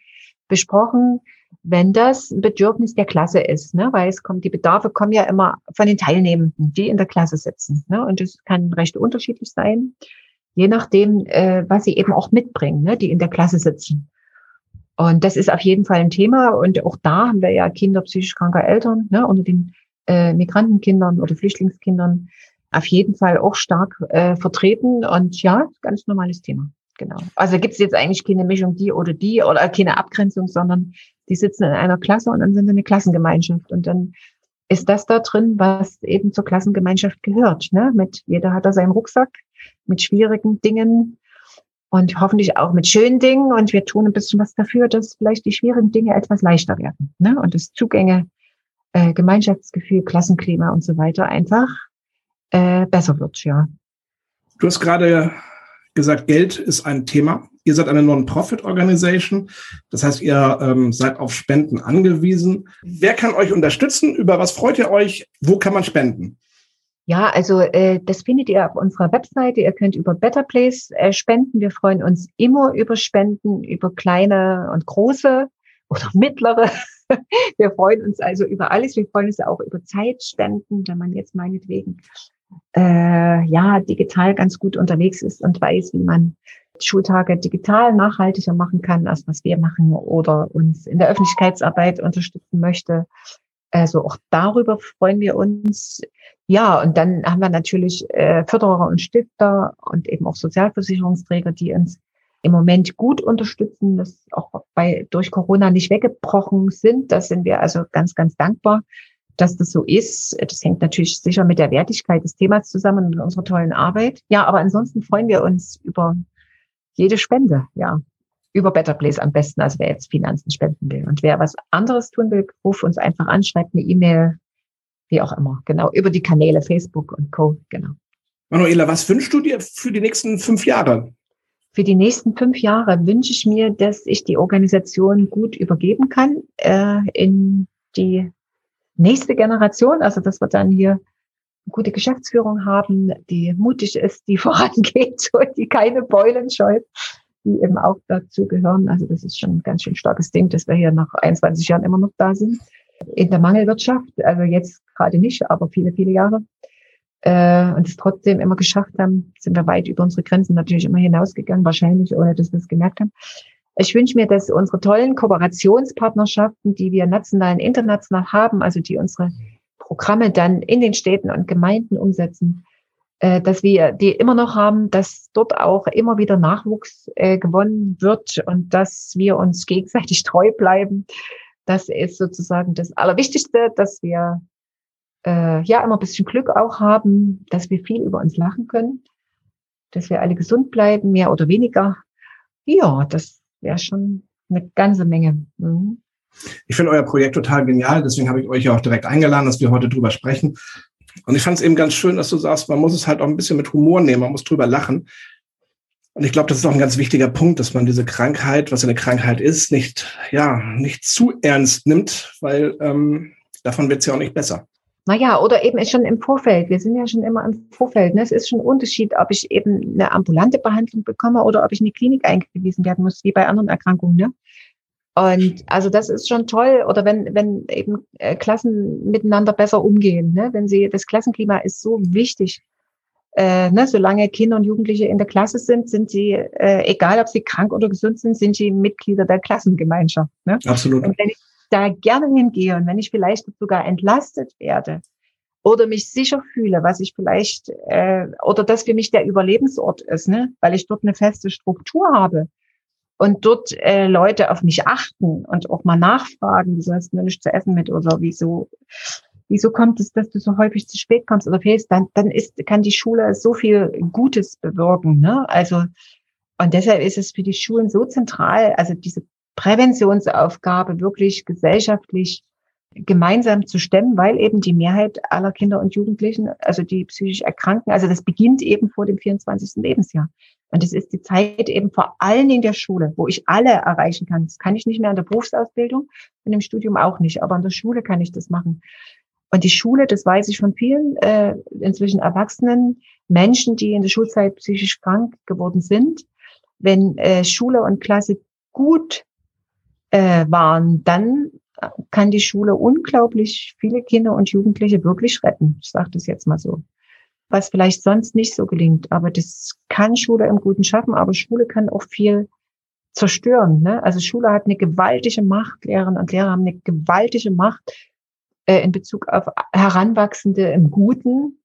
Speaker 3: besprochen, wenn das ein Bedürfnis der Klasse ist, ne? weil es kommt, die Bedarfe kommen ja immer von den Teilnehmenden, die in der Klasse sitzen. Ne? Und das kann recht unterschiedlich sein, je nachdem, äh, was sie eben auch mitbringen, ne? die in der Klasse sitzen. Und das ist auf jeden Fall ein Thema. Und auch da haben wir ja Kinder psychisch kranker Eltern, ne? unter den äh, Migrantenkindern oder Flüchtlingskindern auf jeden Fall auch stark äh, vertreten. Und ja, ganz normales Thema. Genau. Also gibt es jetzt eigentlich keine Mischung die oder die oder keine Abgrenzung, sondern die sitzen in einer Klasse und dann sind sie eine Klassengemeinschaft. Und dann ist das da drin, was eben zur Klassengemeinschaft gehört. Ne? Mit jeder hat da seinen Rucksack mit schwierigen Dingen und hoffentlich auch mit schönen Dingen. Und wir tun ein bisschen was dafür, dass vielleicht die schwierigen Dinge etwas leichter werden. Ne? Und das Zugänge, äh, Gemeinschaftsgefühl, Klassenklima und so weiter einfach äh, besser wird, ja.
Speaker 2: Du hast gerade gesagt, Geld ist ein Thema. Ihr seid eine Non-Profit-Organisation. Das heißt, ihr ähm, seid auf Spenden angewiesen. Wer kann euch unterstützen? Über was freut ihr euch? Wo kann man spenden?
Speaker 3: Ja, also äh, das findet ihr auf unserer Webseite. Ihr könnt über Better Place äh, spenden. Wir freuen uns immer über Spenden, über kleine und große oder mittlere. Wir freuen uns also über alles. Wir freuen uns auch über Zeitspenden, wenn man jetzt meinetwegen äh, ja digital ganz gut unterwegs ist und weiß, wie man Schultage digital nachhaltiger machen kann, als was wir machen oder uns in der Öffentlichkeitsarbeit unterstützen möchte. Also auch darüber freuen wir uns. Ja, und dann haben wir natürlich äh, Förderer und Stifter und eben auch Sozialversicherungsträger, die uns im Moment gut unterstützen, das auch bei durch Corona nicht weggebrochen sind. Da sind wir also ganz, ganz dankbar dass das so ist. Das hängt natürlich sicher mit der Wertigkeit des Themas zusammen und unserer tollen Arbeit. Ja, aber ansonsten freuen wir uns über jede Spende, ja. Über Better Place am besten, als wer jetzt Finanzen spenden will. Und wer was anderes tun will, ruft uns einfach an, schreibt eine E-Mail, wie auch immer. Genau, über die Kanäle Facebook und Co. Genau.
Speaker 2: Manuela, was wünschst du dir für die nächsten fünf Jahre?
Speaker 3: Für die nächsten fünf Jahre wünsche ich mir, dass ich die Organisation gut übergeben kann äh, in die nächste Generation, also dass wir dann hier eine gute Geschäftsführung haben, die mutig ist, die vorangeht und die keine Beulen scheut, die eben auch dazu gehören. Also das ist schon ein ganz schön starkes Ding, dass wir hier nach 21 Jahren immer noch da sind. In der Mangelwirtschaft, also jetzt gerade nicht, aber viele, viele Jahre. Äh, und es trotzdem immer geschafft haben, sind wir weit über unsere Grenzen natürlich immer hinausgegangen, wahrscheinlich, ohne dass wir es gemerkt haben. Ich wünsche mir, dass unsere tollen Kooperationspartnerschaften, die wir national und international haben, also die unsere Programme dann in den Städten und Gemeinden umsetzen, äh, dass wir die immer noch haben, dass dort auch immer wieder Nachwuchs äh, gewonnen wird und dass wir uns gegenseitig treu bleiben. Das ist sozusagen das Allerwichtigste, dass wir äh, ja immer ein bisschen Glück auch haben, dass wir viel über uns lachen können, dass wir alle gesund bleiben, mehr oder weniger. Ja, das wäre schon eine ganze Menge. Mhm.
Speaker 2: Ich finde euer Projekt total genial, deswegen habe ich euch ja auch direkt eingeladen, dass wir heute drüber sprechen. Und ich fand es eben ganz schön, dass du sagst, man muss es halt auch ein bisschen mit Humor nehmen, man muss drüber lachen. Und ich glaube, das ist auch ein ganz wichtiger Punkt, dass man diese Krankheit, was eine Krankheit ist, nicht, ja, nicht zu ernst nimmt, weil ähm, davon wird es ja auch nicht besser.
Speaker 3: Naja, oder eben schon im Vorfeld. Wir sind ja schon immer im Vorfeld. Ne? Es ist schon ein Unterschied, ob ich eben eine ambulante Behandlung bekomme oder ob ich in die Klinik eingewiesen werden muss, wie bei anderen Erkrankungen. Ne? Und also das ist schon toll. Oder wenn, wenn eben äh, Klassen miteinander besser umgehen. Ne? Wenn sie, das Klassenklima ist so wichtig. Äh, ne? Solange Kinder und Jugendliche in der Klasse sind, sind sie, äh, egal ob sie krank oder gesund sind, sind sie Mitglieder der Klassengemeinschaft. Ne?
Speaker 2: Absolut.
Speaker 3: Und wenn ich da gerne hingehe und wenn ich vielleicht sogar entlastet werde oder mich sicher fühle, was ich vielleicht, äh, oder dass für mich der Überlebensort ist, ne? weil ich dort eine feste Struktur habe und dort äh, Leute auf mich achten und auch mal nachfragen, du hast nur nichts zu essen mit oder wieso, wieso kommt es, dass du so häufig zu spät kommst oder fehlst, dann, dann ist, kann die Schule so viel Gutes bewirken. Ne? Also, und deshalb ist es für die Schulen so zentral, also diese Präventionsaufgabe wirklich gesellschaftlich gemeinsam zu stemmen, weil eben die Mehrheit aller Kinder und Jugendlichen, also die psychisch erkranken, also das beginnt eben vor dem 24. Lebensjahr. Und es ist die Zeit eben vor allen Dingen der Schule, wo ich alle erreichen kann. Das kann ich nicht mehr in der Berufsausbildung und im Studium auch nicht, aber in der Schule kann ich das machen. Und die Schule, das weiß ich von vielen äh, inzwischen erwachsenen Menschen, die in der Schulzeit psychisch krank geworden sind, wenn äh, Schule und Klasse gut äh, waren, dann kann die Schule unglaublich viele Kinder und Jugendliche wirklich retten. Ich sage das jetzt mal so. Was vielleicht sonst nicht so gelingt, aber das kann Schule im Guten schaffen, aber Schule kann auch viel zerstören. Ne? Also Schule hat eine gewaltige Macht, Lehrerinnen und Lehrer haben eine gewaltige Macht äh, in Bezug auf Heranwachsende im Guten,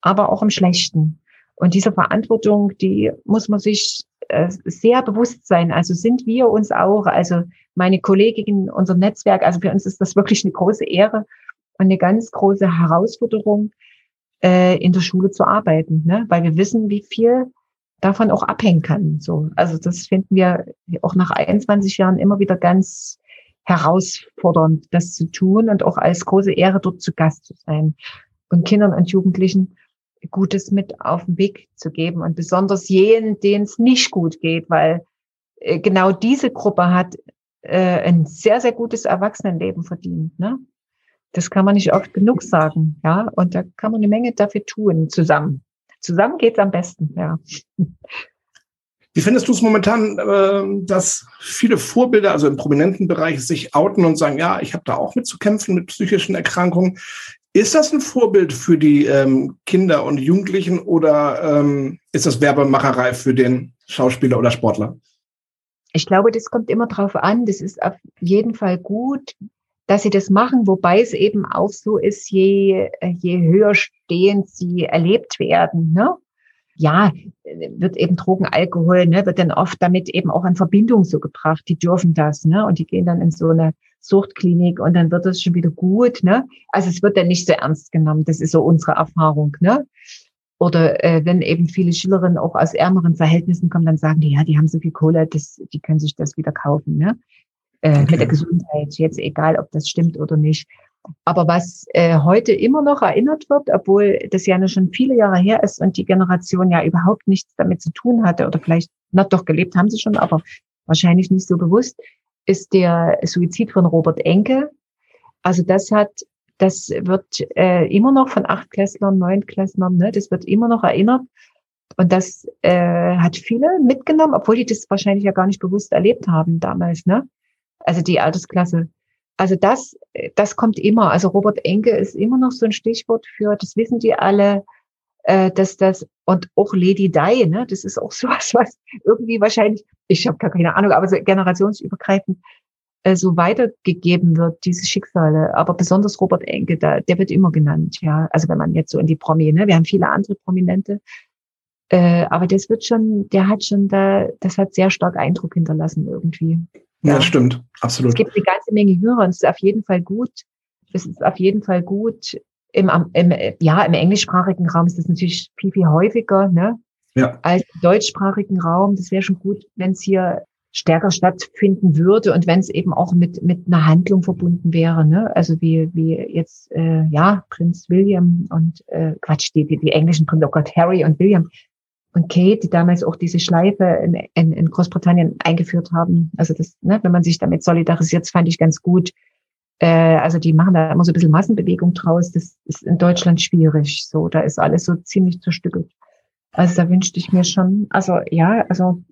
Speaker 3: aber auch im Schlechten. Und diese Verantwortung, die muss man sich äh, sehr bewusst sein. Also sind wir uns auch, also meine Kolleginnen, unser Netzwerk, also für uns ist das wirklich eine große Ehre und eine ganz große Herausforderung, äh, in der Schule zu arbeiten, ne? weil wir wissen, wie viel davon auch abhängen kann. So, also das finden wir auch nach 21 Jahren immer wieder ganz herausfordernd, das zu tun und auch als große Ehre dort zu Gast zu sein und Kindern und Jugendlichen Gutes mit auf den Weg zu geben und besonders jenen, denen es nicht gut geht, weil äh, genau diese Gruppe hat äh, ein sehr, sehr gutes Erwachsenenleben verdient. Ne? Das kann man nicht oft genug sagen, ja. Und da kann man eine Menge dafür tun, zusammen. Zusammen geht's am besten, ja.
Speaker 2: Wie findest du es momentan, äh, dass viele Vorbilder, also im prominenten Bereich, sich outen und sagen, ja, ich habe da auch mit zu kämpfen mit psychischen Erkrankungen. Ist das ein Vorbild für die ähm, Kinder und Jugendlichen oder ähm, ist das Werbemacherei für den Schauspieler oder Sportler?
Speaker 3: Ich glaube, das kommt immer drauf an. Das ist auf jeden Fall gut, dass sie das machen, wobei es eben auch so ist, je, je höher stehend sie erlebt werden. Ne? Ja, wird eben Drogen, Alkohol, ne, wird dann oft damit eben auch in Verbindung so gebracht. Die dürfen das, ne? Und die gehen dann in so eine Suchtklinik und dann wird es schon wieder gut. Ne? Also es wird dann nicht so ernst genommen. Das ist so unsere Erfahrung. Ne? Oder äh, wenn eben viele Schülerinnen auch aus ärmeren Verhältnissen kommen, dann sagen die, ja, die haben so viel Kohle, das, die können sich das wieder kaufen. Ne? Äh, okay. Mit der Gesundheit, jetzt egal, ob das stimmt oder nicht. Aber was äh, heute immer noch erinnert wird, obwohl das ja schon viele Jahre her ist und die Generation ja überhaupt nichts damit zu tun hatte oder vielleicht, na doch, gelebt haben sie schon, aber wahrscheinlich nicht so bewusst, ist der Suizid von Robert Enke. Also das hat, das wird äh, immer noch von Achtklässlern, Neunklässlern, ne, das wird immer noch erinnert. Und das äh, hat viele mitgenommen, obwohl die das wahrscheinlich ja gar nicht bewusst erlebt haben damals, ne? Also die Altersklasse. Also das, das kommt immer. Also Robert Enke ist immer noch so ein Stichwort für, das wissen die alle, äh, dass das und auch Lady Di, ne, das ist auch sowas, was irgendwie wahrscheinlich, ich habe gar keine Ahnung, aber so generationsübergreifend äh, so weitergegeben wird, diese Schicksale. Aber besonders Robert Enke, da, der wird immer genannt, ja. Also wenn man jetzt so in die Promi, ne, wir haben viele andere Prominente, äh, aber das wird schon, der hat schon da, das hat sehr stark Eindruck hinterlassen irgendwie.
Speaker 2: Ja, ja stimmt, absolut.
Speaker 3: Es gibt eine ganze Menge Hörer und es ist auf jeden Fall gut. Es ist auf jeden Fall gut, im, im, ja, im englischsprachigen Raum ist das natürlich viel, viel häufiger, ne? Ja. Als im deutschsprachigen Raum. Das wäre schon gut, wenn es hier stärker stattfinden würde und wenn es eben auch mit, mit einer Handlung verbunden wäre, ne? Also wie, wie jetzt, äh, ja, Prinz William und, äh, Quatsch, die, die, die englischen Prinz, oh Gott, Harry und William und Kate, die damals auch diese Schleife in, in, in Großbritannien eingeführt haben. Also das, ne, wenn man sich damit solidarisiert, fand ich ganz gut. Äh, also die machen da immer so ein bisschen Massenbewegung draus. Das ist in Deutschland schwierig. So, da ist alles so ziemlich zerstückelt. Also da wünschte ich mir schon, also ja, also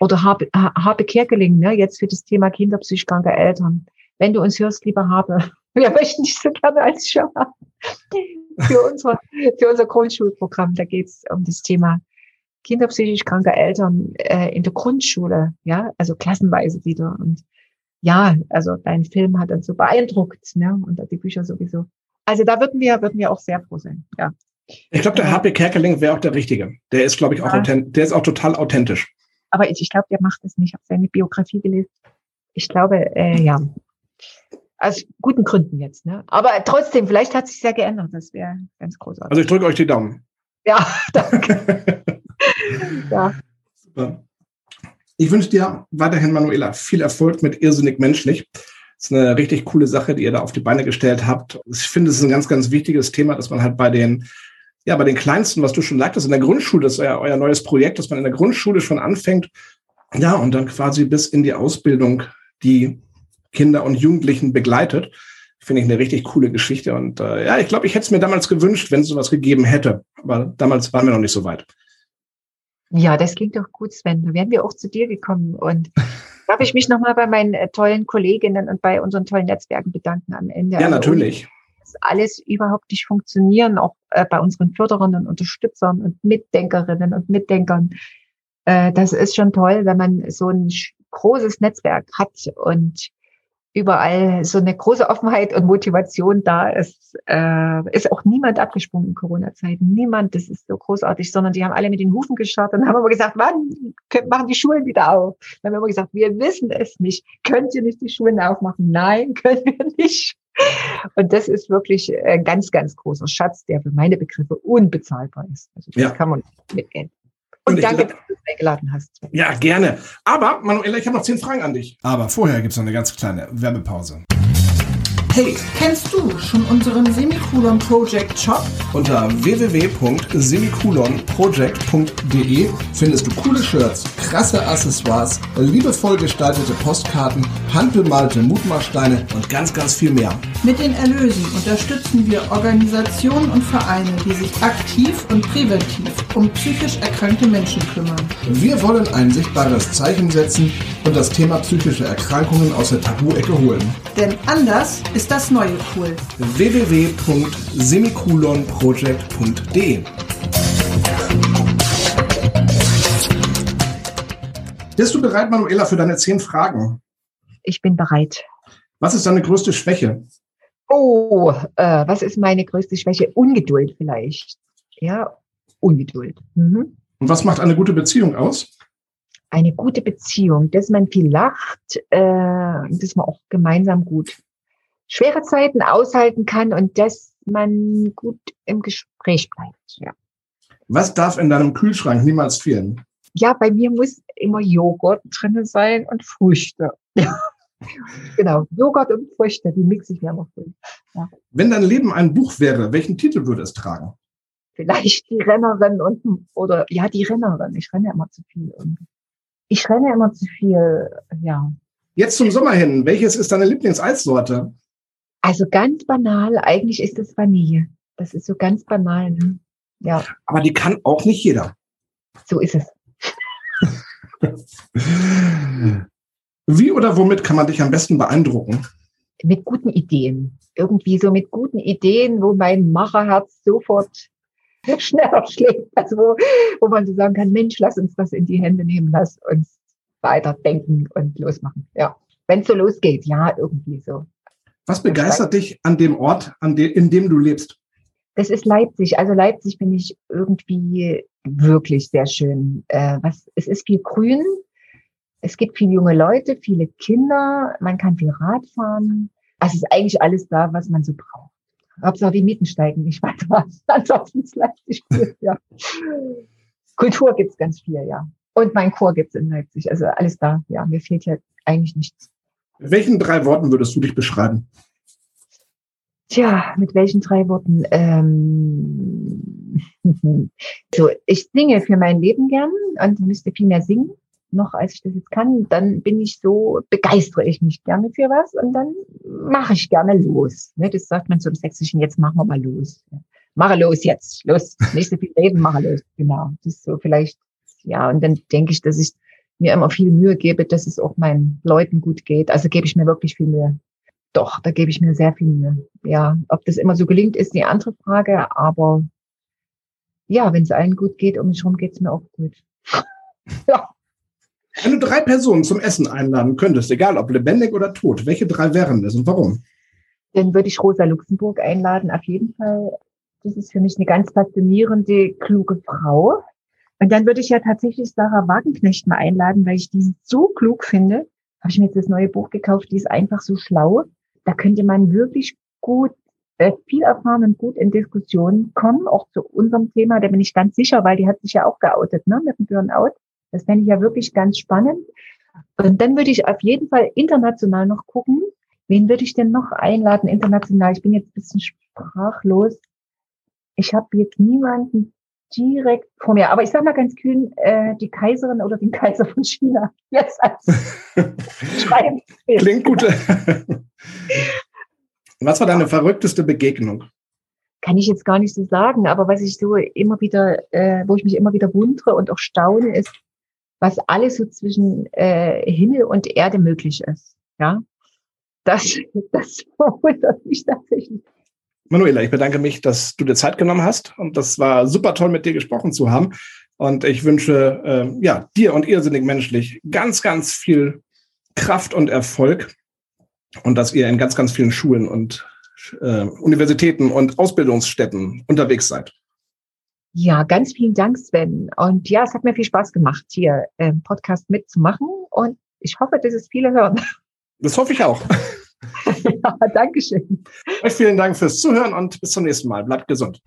Speaker 3: oder Habe, Habe Kerkeling, ne, jetzt für das Thema kinderpsychisch kranke Eltern. Wenn du uns hörst, lieber Habe, wir möchten dich so gerne als Schirmer für unser, für unser Grundschulprogramm. Da geht es um das Thema kinderpsychisch kranke Eltern äh, in der Grundschule, ja, also klassenweise wieder. Und ja, also dein Film hat uns so beeindruckt, ne? Und die Bücher sowieso. Also da würden wir, würden wir auch sehr froh sein, ja.
Speaker 2: Ich glaube, der HP Kerkeling wäre auch der Richtige. Der ist, glaube ich, auch ja. authent der ist auch total authentisch.
Speaker 3: Aber ich, ich glaube, der macht es nicht. Ich habe seine Biografie gelesen. Ich glaube, äh, ja. Aus guten Gründen jetzt, ne? Aber trotzdem, vielleicht hat sich sehr geändert. Das wäre ganz großartig.
Speaker 2: Also ich drücke euch die Daumen.
Speaker 3: Ja, danke.
Speaker 2: ja. Super. Ich wünsche dir weiterhin, Manuela, viel Erfolg mit Irrsinnig Menschlich. Das ist eine richtig coole Sache, die ihr da auf die Beine gestellt habt. Ich finde, es ist ein ganz, ganz wichtiges Thema, dass man halt bei den, ja, bei den Kleinsten, was du schon sagtest, in der Grundschule, das ist euer, euer neues Projekt, dass man in der Grundschule schon anfängt, ja, und dann quasi bis in die Ausbildung die Kinder und Jugendlichen begleitet. Finde ich eine richtig coole Geschichte. Und äh, ja, ich glaube, ich hätte es mir damals gewünscht, wenn es sowas gegeben hätte. Aber damals waren wir noch nicht so weit.
Speaker 3: Ja, das klingt doch gut, Sven. Da wären wir auch zu dir gekommen. Und darf ich mich nochmal bei meinen äh, tollen Kolleginnen und bei unseren tollen Netzwerken bedanken am Ende.
Speaker 2: Ja, also, natürlich.
Speaker 3: Das alles überhaupt nicht funktionieren, auch äh, bei unseren Förderern und Unterstützern und Mitdenkerinnen und Mitdenkern. Äh, das ist schon toll, wenn man so ein großes Netzwerk hat und überall so eine große Offenheit und Motivation da ist, äh, ist auch niemand abgesprungen in Corona-Zeiten. Niemand, das ist so großartig, sondern die haben alle mit den Hufen geschaut und haben immer gesagt, wann machen die Schulen wieder auf? Dann haben wir immer gesagt, wir wissen es nicht. Könnt ihr nicht die Schulen aufmachen? Nein, können wir nicht. Und das ist wirklich ein ganz, ganz großer Schatz, der für meine Begriffe unbezahlbar ist. Also das ja. kann man mit Geld. Und, und danke, dass du uns eingeladen hast.
Speaker 2: Ja, gerne. Aber, Manuela, ich habe noch zehn Fragen an dich. Aber vorher gibt es noch eine ganz kleine Werbepause.
Speaker 1: Hey, kennst du schon unseren Semikolon Project Shop?
Speaker 2: Unter www.semikolonproject.de findest du coole Shirts, krasse Accessoires, liebevoll gestaltete Postkarten, handbemalte Mutmachsteine und ganz, ganz viel mehr.
Speaker 1: Mit den Erlösen unterstützen wir Organisationen und Vereine, die sich aktiv und präventiv um psychisch erkrankte Menschen kümmern.
Speaker 2: Wir wollen ein sichtbares Zeichen setzen und das Thema psychische Erkrankungen aus der Tabu-Ecke holen.
Speaker 1: Denn anders ist das neue Cool.
Speaker 2: www.semikolonproject.de Bist du bereit, Manuela, für deine zehn Fragen?
Speaker 3: Ich bin bereit.
Speaker 2: Was ist deine größte Schwäche?
Speaker 3: Oh, äh, was ist meine größte Schwäche? Ungeduld vielleicht. Ja, Ungeduld. Mhm.
Speaker 2: Und was macht eine gute Beziehung aus?
Speaker 3: Eine gute Beziehung, dass man viel lacht, äh, dass man auch gemeinsam gut schwere Zeiten aushalten kann und dass man gut im Gespräch bleibt. Ja.
Speaker 2: Was darf in deinem Kühlschrank niemals fehlen?
Speaker 3: Ja, bei mir muss immer Joghurt drin sein und Früchte. genau, Joghurt und Früchte, die mixe ich mir immer früh.
Speaker 2: Ja. Wenn dein Leben ein Buch wäre, welchen Titel würde es tragen?
Speaker 3: Vielleicht die Rennerin und oder ja, die Rennerin. Ich renne immer zu viel. Ich renne immer zu viel, ja.
Speaker 2: Jetzt zum Sommer hin, welches ist deine Lieblingseissorte?
Speaker 3: Also ganz banal, eigentlich ist es Vanille. Das ist so ganz banal. Ne? Ja.
Speaker 2: Aber die kann auch nicht jeder.
Speaker 3: So ist es.
Speaker 2: Wie oder womit kann man dich am besten beeindrucken?
Speaker 3: Mit guten Ideen. Irgendwie so mit guten Ideen, wo mein Macherherz sofort schneller schlägt. Also wo, wo man so sagen kann, Mensch, lass uns das in die Hände nehmen, lass uns weiter denken und losmachen. Ja. Wenn es so losgeht, ja, irgendwie so.
Speaker 2: Was begeistert dich an dem Ort, an de, in dem du lebst?
Speaker 3: Das ist Leipzig. Also Leipzig finde ich irgendwie wirklich sehr schön. Äh, was, es ist viel Grün. Es gibt viele junge Leute, viele Kinder. Man kann viel Rad fahren. Also es ist eigentlich alles da, was man so braucht. Hauptsache die Mieten steigen nicht weiter. Ansonsten ist Leipzig gut, ja. Kultur gibt's ganz viel, ja. Und mein Chor gibt's in Leipzig. Also alles da, ja. Mir fehlt ja eigentlich nichts.
Speaker 2: Mit welchen drei Worten würdest du dich beschreiben?
Speaker 3: Tja, mit welchen drei Worten? Ähm, so, ich singe für mein Leben gern und müsste viel mehr singen, noch als ich das jetzt kann. Dann bin ich so, begeistere ich mich gerne für was und dann mache ich gerne los. Ne, das sagt man im Sächsischen, jetzt machen wir mal los. Mache los jetzt, los, nicht so viel reden, mache los. Genau, das ist so vielleicht, ja, und dann denke ich, dass ich mir immer viel Mühe gebe, dass es auch meinen Leuten gut geht. Also gebe ich mir wirklich viel Mühe. Doch, da gebe ich mir sehr viel Mühe. Ja, ob das immer so gelingt, ist die andere Frage. Aber ja, wenn es allen gut geht, um mich herum geht es mir auch gut. ja.
Speaker 2: Wenn du drei Personen zum Essen einladen könntest, egal ob lebendig oder tot, welche drei wären das und warum?
Speaker 3: Dann würde ich Rosa Luxemburg einladen, auf jeden Fall. Das ist für mich eine ganz faszinierende, kluge Frau. Und dann würde ich ja tatsächlich Sarah Wagenknecht mal einladen, weil ich die so klug finde. Habe ich mir jetzt das neue Buch gekauft, die ist einfach so schlau. Da könnte man wirklich gut, äh, viel erfahren und gut in Diskussionen kommen, auch zu unserem Thema. Da bin ich ganz sicher, weil die hat sich ja auch geoutet, ne, mit dem Burnout. Das fände ich ja wirklich ganz spannend. Und dann würde ich auf jeden Fall international noch gucken, wen würde ich denn noch einladen international? Ich bin jetzt ein bisschen sprachlos. Ich habe jetzt niemanden direkt vor mir. Aber ich sage mal ganz kühn, äh, die Kaiserin oder den Kaiser von China. Jetzt als
Speaker 2: Schreiben. Klingt gut. Was war deine verrückteste Begegnung?
Speaker 3: Kann ich jetzt gar nicht so sagen, aber was ich so immer wieder, äh, wo ich mich immer wieder wundere und auch staune, ist, was alles so zwischen äh, Himmel und Erde möglich ist. Ja, das, das verwundert mich tatsächlich.
Speaker 2: Manuela, ich bedanke mich, dass du dir Zeit genommen hast und das war super toll, mit dir gesprochen zu haben. Und ich wünsche äh, ja dir und irrsinnig menschlich ganz, ganz viel Kraft und Erfolg und dass ihr in ganz, ganz vielen Schulen und äh, Universitäten und Ausbildungsstätten unterwegs seid.
Speaker 3: Ja, ganz vielen Dank, Sven. Und ja, es hat mir viel Spaß gemacht, hier im Podcast mitzumachen. Und ich hoffe, dass es viele hören.
Speaker 2: Das hoffe ich auch.
Speaker 3: ja, Dankeschön.
Speaker 2: Euch vielen Dank fürs Zuhören und bis zum nächsten Mal. Bleibt gesund.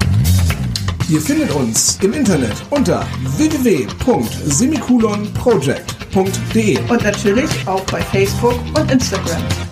Speaker 2: Ihr findet uns im Internet unter www.semikolonproject.de
Speaker 1: und natürlich auch bei Facebook und Instagram.